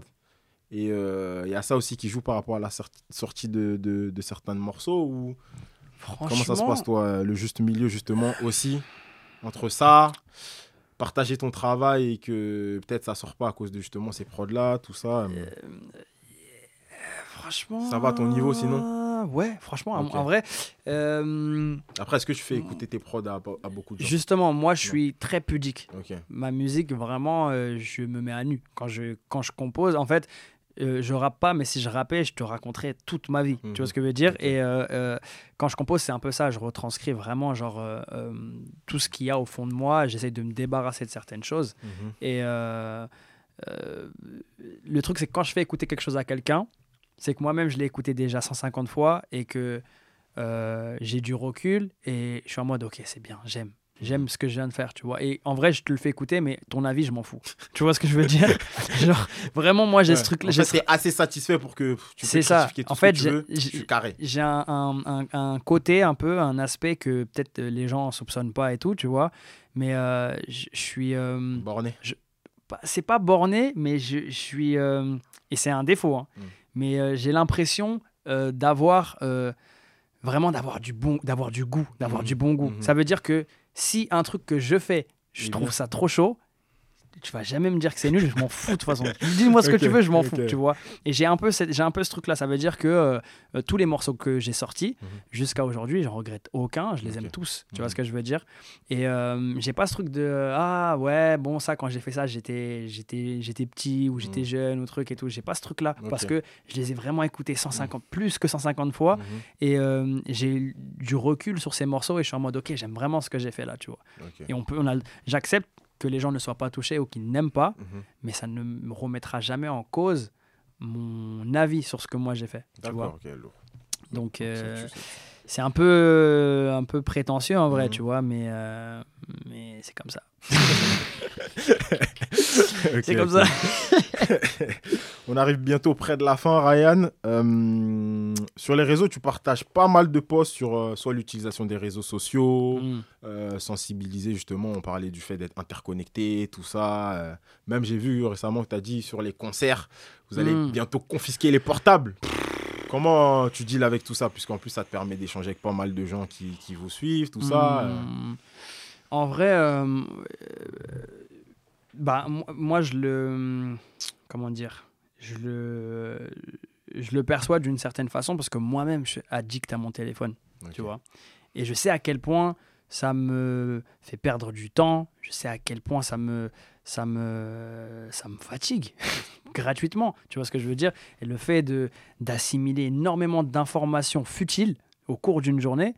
Et euh, il y a ça aussi qui joue par rapport à la sorti- sortie de, de- de certains morceaux ou comment ça se passe toi le juste milieu justement aussi entre ça partager ton travail et que peut-être ça sort pas à cause de justement ces prods là tout ça euh, Franchement. Ça va à ton niveau, sinon Ouais, franchement, en- vrai. euh, après est-ce que tu fais écouter tes prods à, à beaucoup de gens? Justement, moi, je suis très pudique. ok Ma musique, vraiment, euh, je me mets à nu. Quand je, quand je compose, en fait, euh, je rappe pas, mais si je rappais, je te raconterais toute ma vie. Mhm. Tu vois ce que je veux dire? Et euh, euh, quand je compose, c'est un peu ça. Je retranscris vraiment genre tout ce qu'il y a au fond de moi. J'essaye de me débarrasser de certaines choses. Mhm. Et le truc, c'est que quand je fais écouter quelque chose à quelqu'un, c'est que moi-même, je l'ai écouté déjà 150 fois et que euh, j'ai du recul et je suis en mode, ok, c'est bien, j'aime. J'aime ce que je viens de faire, tu vois. Et en vrai, je te le fais écouter, mais ton avis, je m'en fous. Tu vois ce que je veux dire? Genre, vraiment, moi, j'ai ce truc-là. En fait, assez satisfait pour que tu C'est ça. tout En ce fait, j'ai- un, un- un- côté un peu, un aspect que peut-être euh, les gens soupçonnent pas et tout, tu vois. Mais euh, je suis. euh, borné c'est pas borné, mais je, je suis. et c'est un défaut, hein, Mm. Mais euh, j'ai l'impression euh, d'avoir. euh, vraiment d'avoir du, bon, d'avoir du goût, d'avoir Mhm. du bon goût. Mhm. Ça veut dire que si un truc que je fais, je trouve ça trop chaud, tu vas jamais me dire que c'est nul, je m'en fous de toute façon. Dis-moi ce que tu veux, je m'en fous, tu vois. Et j'ai un peu, cette- j'ai un peu ce truc-là. Ça veut dire que euh, euh, tous les morceaux que j'ai sortis Mhm. jusqu'à aujourd'hui, j'en regrette aucun. Je les aime tous. Tu Mhm. vois ce que je veux dire Et euh, j'ai pas ce truc de ah ouais bon ça quand j'ai fait ça j'étais j'étais j'étais petit ou j'étais Mhm. jeune ou truc et tout. J'ai pas ce truc-là parce que je les ai vraiment écoutés 150 plus que 150 fois Mhm. et euh, j'ai du recul sur ces morceaux et je suis en mode ok j'aime vraiment ce que j'ai fait là tu vois. Et on peut on a j'accepte que les gens ne soient pas touchés ou qu'ils n'aiment pas Mhm. mais ça ne me remettra jamais en cause mon avis sur ce que moi j'ai fait. Tu vois D'accord, ok, lourd. Donc euh, c'est- c'est un peu un peu prétentieux en vrai, Mhm. tu vois, mais euh, mais c'est comme ça. C'est comme ça. On arrive bientôt près de la fin, Ryan. Euh, sur les réseaux, tu partages pas mal de posts sur euh, soit l'utilisation des réseaux sociaux, Mm. euh, sensibiliser justement. On parlait du fait d'être interconnecté, tout ça. euh. même j'ai vu récemment que tu as dit sur les concerts, vous allez Mm. bientôt confisquer les portables. Comment tu deals avec tout ça Puisqu'en plus, ça te permet d'échanger avec pas mal de gens qui, qui vous suivent, tout ça. euh. Mm. En vrai, euh, euh, bah mo- moi je le comment dire, je le je le perçois d'une certaine façon parce que moi-même je suis addict à mon téléphone. Tu vois. Et je sais à quel point ça me fait perdre du temps, je sais à quel point ça me, ça me, ça me fatigue gratuitement, tu vois ce que je veux dire? Et le fait de d'assimiler énormément d'informations futiles au cours d'une journée,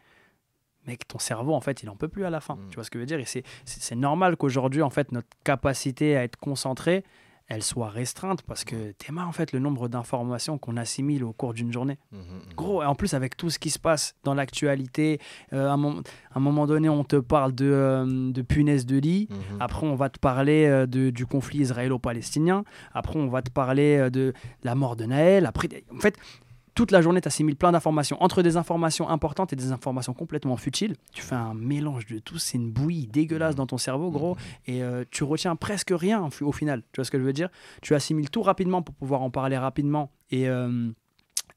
mec, ton cerveau, en fait, il en peut plus à la fin. Mm. Tu vois ce que je veux dire? Et c'est- c'est c'est normal qu'aujourd'hui, en fait, notre capacité à être concentré, elle soit restreinte parce que t'es marre, en fait, le nombre d'informations qu'on assimile au cours d'une journée. Mhm, mhm. Gros, et en plus avec tout ce qui se passe dans l'actualité, euh, à, un moment- à un moment donné, on te parle de, euh, de punaises de lit. Après, on va te parler euh, de, du conflit israélo-palestinien. Après, on va te parler euh, de la mort de Naël. Après, en fait, toute la journée, tu assimiles plein d'informations. Entre des informations importantes et des informations complètement futiles, tu fais un mélange de tout. C'est une bouillie dégueulasse dans ton cerveau, gros. Et euh, tu retiens presque rien au final. Tu vois ce que je veux dire? Tu assimiles tout rapidement pour pouvoir en parler rapidement et euh,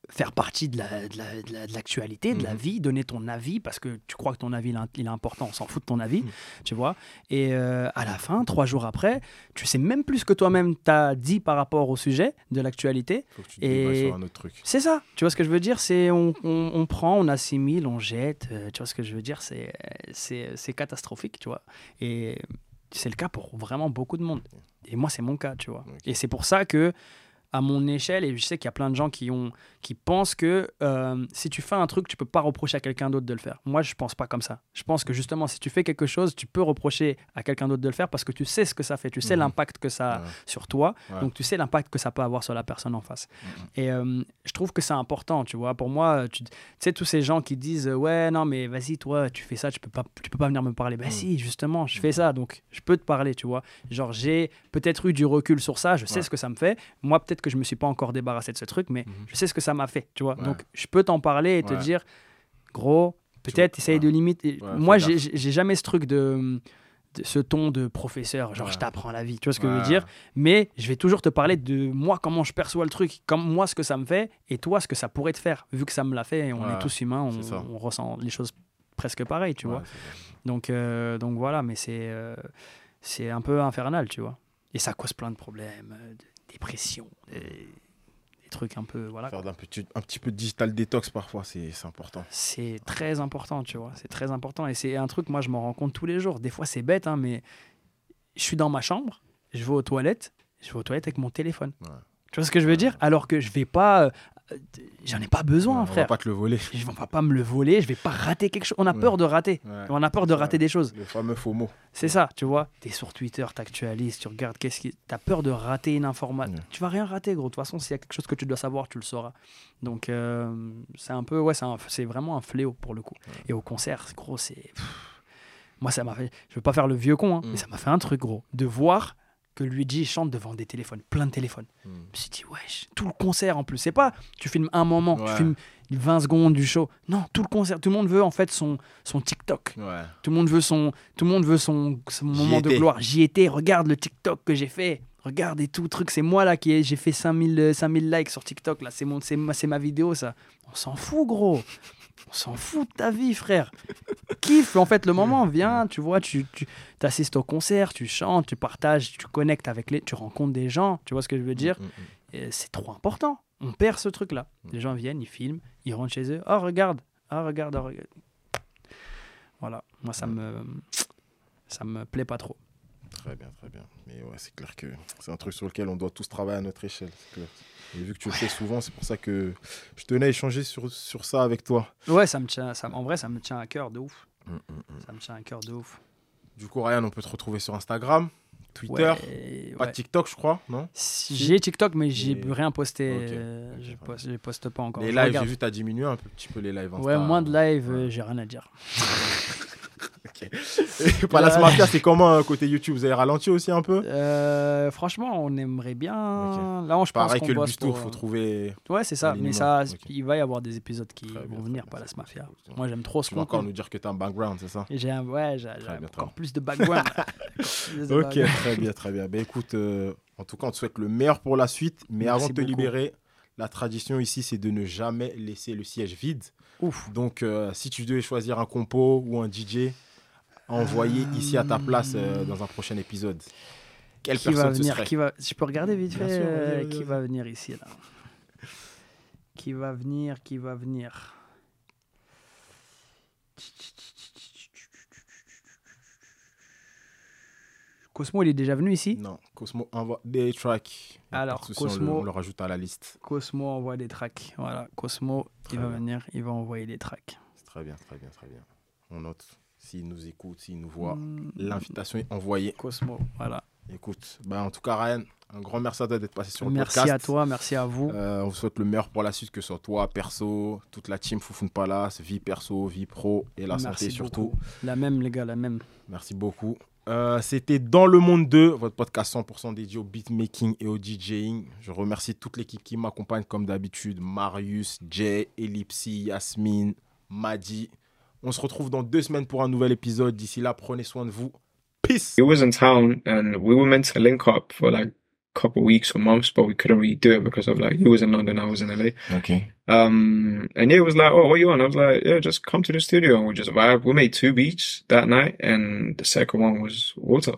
faire partie de la- de la- de la- de l'actualité, de, la Mhm. vie, donner ton avis parce que tu crois que ton avis il est- important. On s'en fout de ton avis, Mhm. tu vois. Et euh, à la fin, trois jours après, tu sais même plus que toi-même t'as dit par rapport au sujet de l'actualité. Faut que tu te Et- déballes sur un autre truc. C'est ça, tu vois ce que je veux dire C'est on, on- on prend, on assimile, on jette. euh, tu vois ce que je veux dire C'est catastrophique, tu vois. Et c'est le cas pour vraiment beaucoup de monde. Et moi, c'est mon cas, tu vois. Et c'est pour ça que à mon échelle, et je sais qu'il y a plein de gens qui, ont, qui pensent que euh, si tu fais un truc, tu peux pas reprocher à quelqu'un d'autre de le faire. Moi, je pense pas comme ça. Je pense que justement, si tu fais quelque chose, tu peux reprocher à quelqu'un d'autre de le faire parce que tu sais ce que ça fait, tu sais Mhm. l'impact que ça a Ouais. sur toi, Ouais. donc tu sais l'impact que ça peut avoir sur la personne en face. Mhm. Et euh, je trouve que c'est important, tu vois. Pour moi, tu sais, tous ces gens qui disent euh, Ouais, non, mais vas-y, toi, tu fais ça, tu peux pas, tu peux pas venir me parler. Bah, Mm. si, justement, je fais ça, donc je peux te parler, tu vois. Genre, j'ai peut-être eu du recul sur ça, je sais Ouais. ce que ça me fait. Moi, peut-être que je me suis pas encore débarrassé de ce truc, mais Mhm. je sais ce que ça m'a fait, tu vois. Ouais. Donc, je peux t'en parler et te dire Gros, peut-être essaye de limiter. Moi, j'ai jamais ce truc de. ce ton de professeur, genre Ouais. je t'apprends la vie, tu vois ce que je veux dire mais je vais toujours te parler de moi, comment je perçois le truc, comme moi, ce que ça me fait, et toi, ce que ça pourrait te faire, vu que ça me l'a fait, et on Ouais, est tous humains, on, on ressent les choses presque pareilles, tu vois. Donc, euh, donc voilà, mais c'est euh, c'est un peu infernal, tu vois. Et ça cause plein de problèmes, euh, dépression, des, des trucs un peu, voilà. Faire un petit, un petit peu de digital détox parfois, c'est c'est important. C'est très important, tu vois. C'est très important, et c'est un truc, moi, je m'en rends compte tous les jours. Des fois, c'est bête, hein, mais je suis dans ma chambre, je vais aux toilettes, je vais aux toilettes avec mon téléphone. Ouais. Tu vois ce que je veux dire? Alors que je vais pas. Euh, J'en ai pas besoin, Ouais, on frère. va pas te le voler. Je ne vais pas me le voler, je vais pas rater quelque chose. On a Ouais. peur de rater. Ouais. On a peur de rater des choses. Le fameux faux mot. C'est ça, tu vois. Tu es sur Twitter, tu actualises, tu regardes qu'est-ce qui. Tu as peur de rater une information. Tu vas rien rater, gros. De toute façon, s'il y a quelque chose que tu dois savoir, tu le sauras. Donc, euh, c'est un peu. Ouais, c'est un- c'est vraiment un fléau pour le coup. Et au concert, gros, c'est. pff, Moi, ça m'a fait. Je veux pas faire le vieux con, hein, Mm. mais ça m'a fait un truc, gros. De voir que Luigi chante devant des téléphones, plein de téléphones. Mm. Je me suis dit, wesh, tout le concert en plus. C'est pas, tu filmes un moment, tu filmes 20 secondes du show. Non, tout le concert. Tout le monde veut en fait son, son TikTok. Ouais. Tout le monde veut son, tout le monde veut son, son moment de gloire. J'y étais, regarde le TikTok que j'ai fait. Regarde et tout, truc. C'est moi là qui ai, j'ai fait 5000, euh, 5000 likes sur TikTok. là. C'est, mon, c'est, ma, c'est ma vidéo ça. On s'en fout, gros. On s'en fout de ta vie, frère. Kiffe en fait le moment. Viens, tu vois, tu, tu assistes au concert, tu chantes, tu partages, tu connectes avec les. Tu rencontres des gens. Tu vois ce que je veux dire? Mm, mm, et c'est trop important. On perd ce truc-là. Mm. Les gens viennent, ils filment, ils rentrent chez eux. Oh, regarde. Ah, regarde, oh, regarde. Voilà. Moi, ça me, ça me plaît pas trop. Très bien, très bien. Mais ouais, c'est clair que c'est un truc sur lequel on doit tous travailler à notre échelle. clair. Et vu que tu le fais souvent, c'est pour ça que je tenais à échanger sur, sur ça avec toi. Ouais, ça me tient. Ça, en vrai, ça me tient à cœur de ouf. Mm, mm, mm. Ça me tient à cœur de ouf. Du coup, Ryan, on peut te retrouver sur Instagram, Twitter, Ouais, pas ouais. TikTok, je crois, non? J'ai TikTok, mais j'ai Mais- rien posté. Euh, je, poste, je poste pas encore. Les Je lives, j'ai vu, t'as diminué un peu- petit peu les lives. Insta. Ouais, moins de live, Ouais. j'ai rien à dire. Et Palace Mafia, c'est comment euh, côté YouTube? Vous avez ralenti aussi un peu? Euh, franchement, on aimerait bien. Là, je pense Pareil qu'on que le Bustour, pour, faut euh, trouver. Ouais, c'est ça. Mais ça, ok. il va y avoir des épisodes qui Très vont venir, Palace Mafia. Moi, j'aime trop ce Tu vas encore nous dire que t'as un background, c'est ça? J'ai un- ouais, j'ai encore plus de background. Encore plus de Ok, background. très bien, très bien. Ben écoute, euh, en tout cas, on te souhaite le meilleur pour la suite. Mais Merci avant de te beaucoup. libérer, la tradition ici, c'est de ne jamais laisser le siège vide. Ouf. Donc, euh, si tu devais choisir un compo ou un DJ, envoyer ici à ta place euh, dans un prochain épisode, quelle Qui va personne ce venir serait qui va... Je peux regarder vite fait sûr, euh, qui va venir ici là. Qui va venir Qui va venir Cosmo, il est déjà venu ici? Non, Cosmo envoie des tracks. Alors, on le- Cosmo- on le rajoute à la liste. Cosmo envoie des tracks. Voilà, Cosmo, Très il va bien. venir, il va envoyer des tracks. C'est très bien, très bien, très bien. on note. S'il nous écoute, s'il nous voit, Mm, l'invitation est envoyée. Cosmo, voilà. Écoute, bah, en tout cas, Ryan, un grand merci à toi d'être passé sur le Merci podcast. à toi, merci à vous. Euh, on vous souhaite le meilleur pour la suite, que ce soit toi, perso, toute la team Foufoune Palace, vie perso, vie pro et la Merci santé surtout. La même, les gars, la même. Merci beaucoup. Euh, C'était Dans le Monde 2, votre podcast 100% dédié au beatmaking et au DJing. Je remercie toute l'équipe qui m'accompagne comme d'habitude. Marius, Jay, Ellipsy, Yasmine, Madi. On se retrouve dans deux semaines pour un nouvel épisode. D'ici là, prenez soin de vous. Peace he was in town and we were meant to link up for like a couple weeks or months, but we couldn't really do it because of like he was in London, I was in LA. Okay. Um, and yeah, it was like, oh, what you on? I was like, yeah, just come to the studio and we just vibe. We made two beats that night, and the second one was water.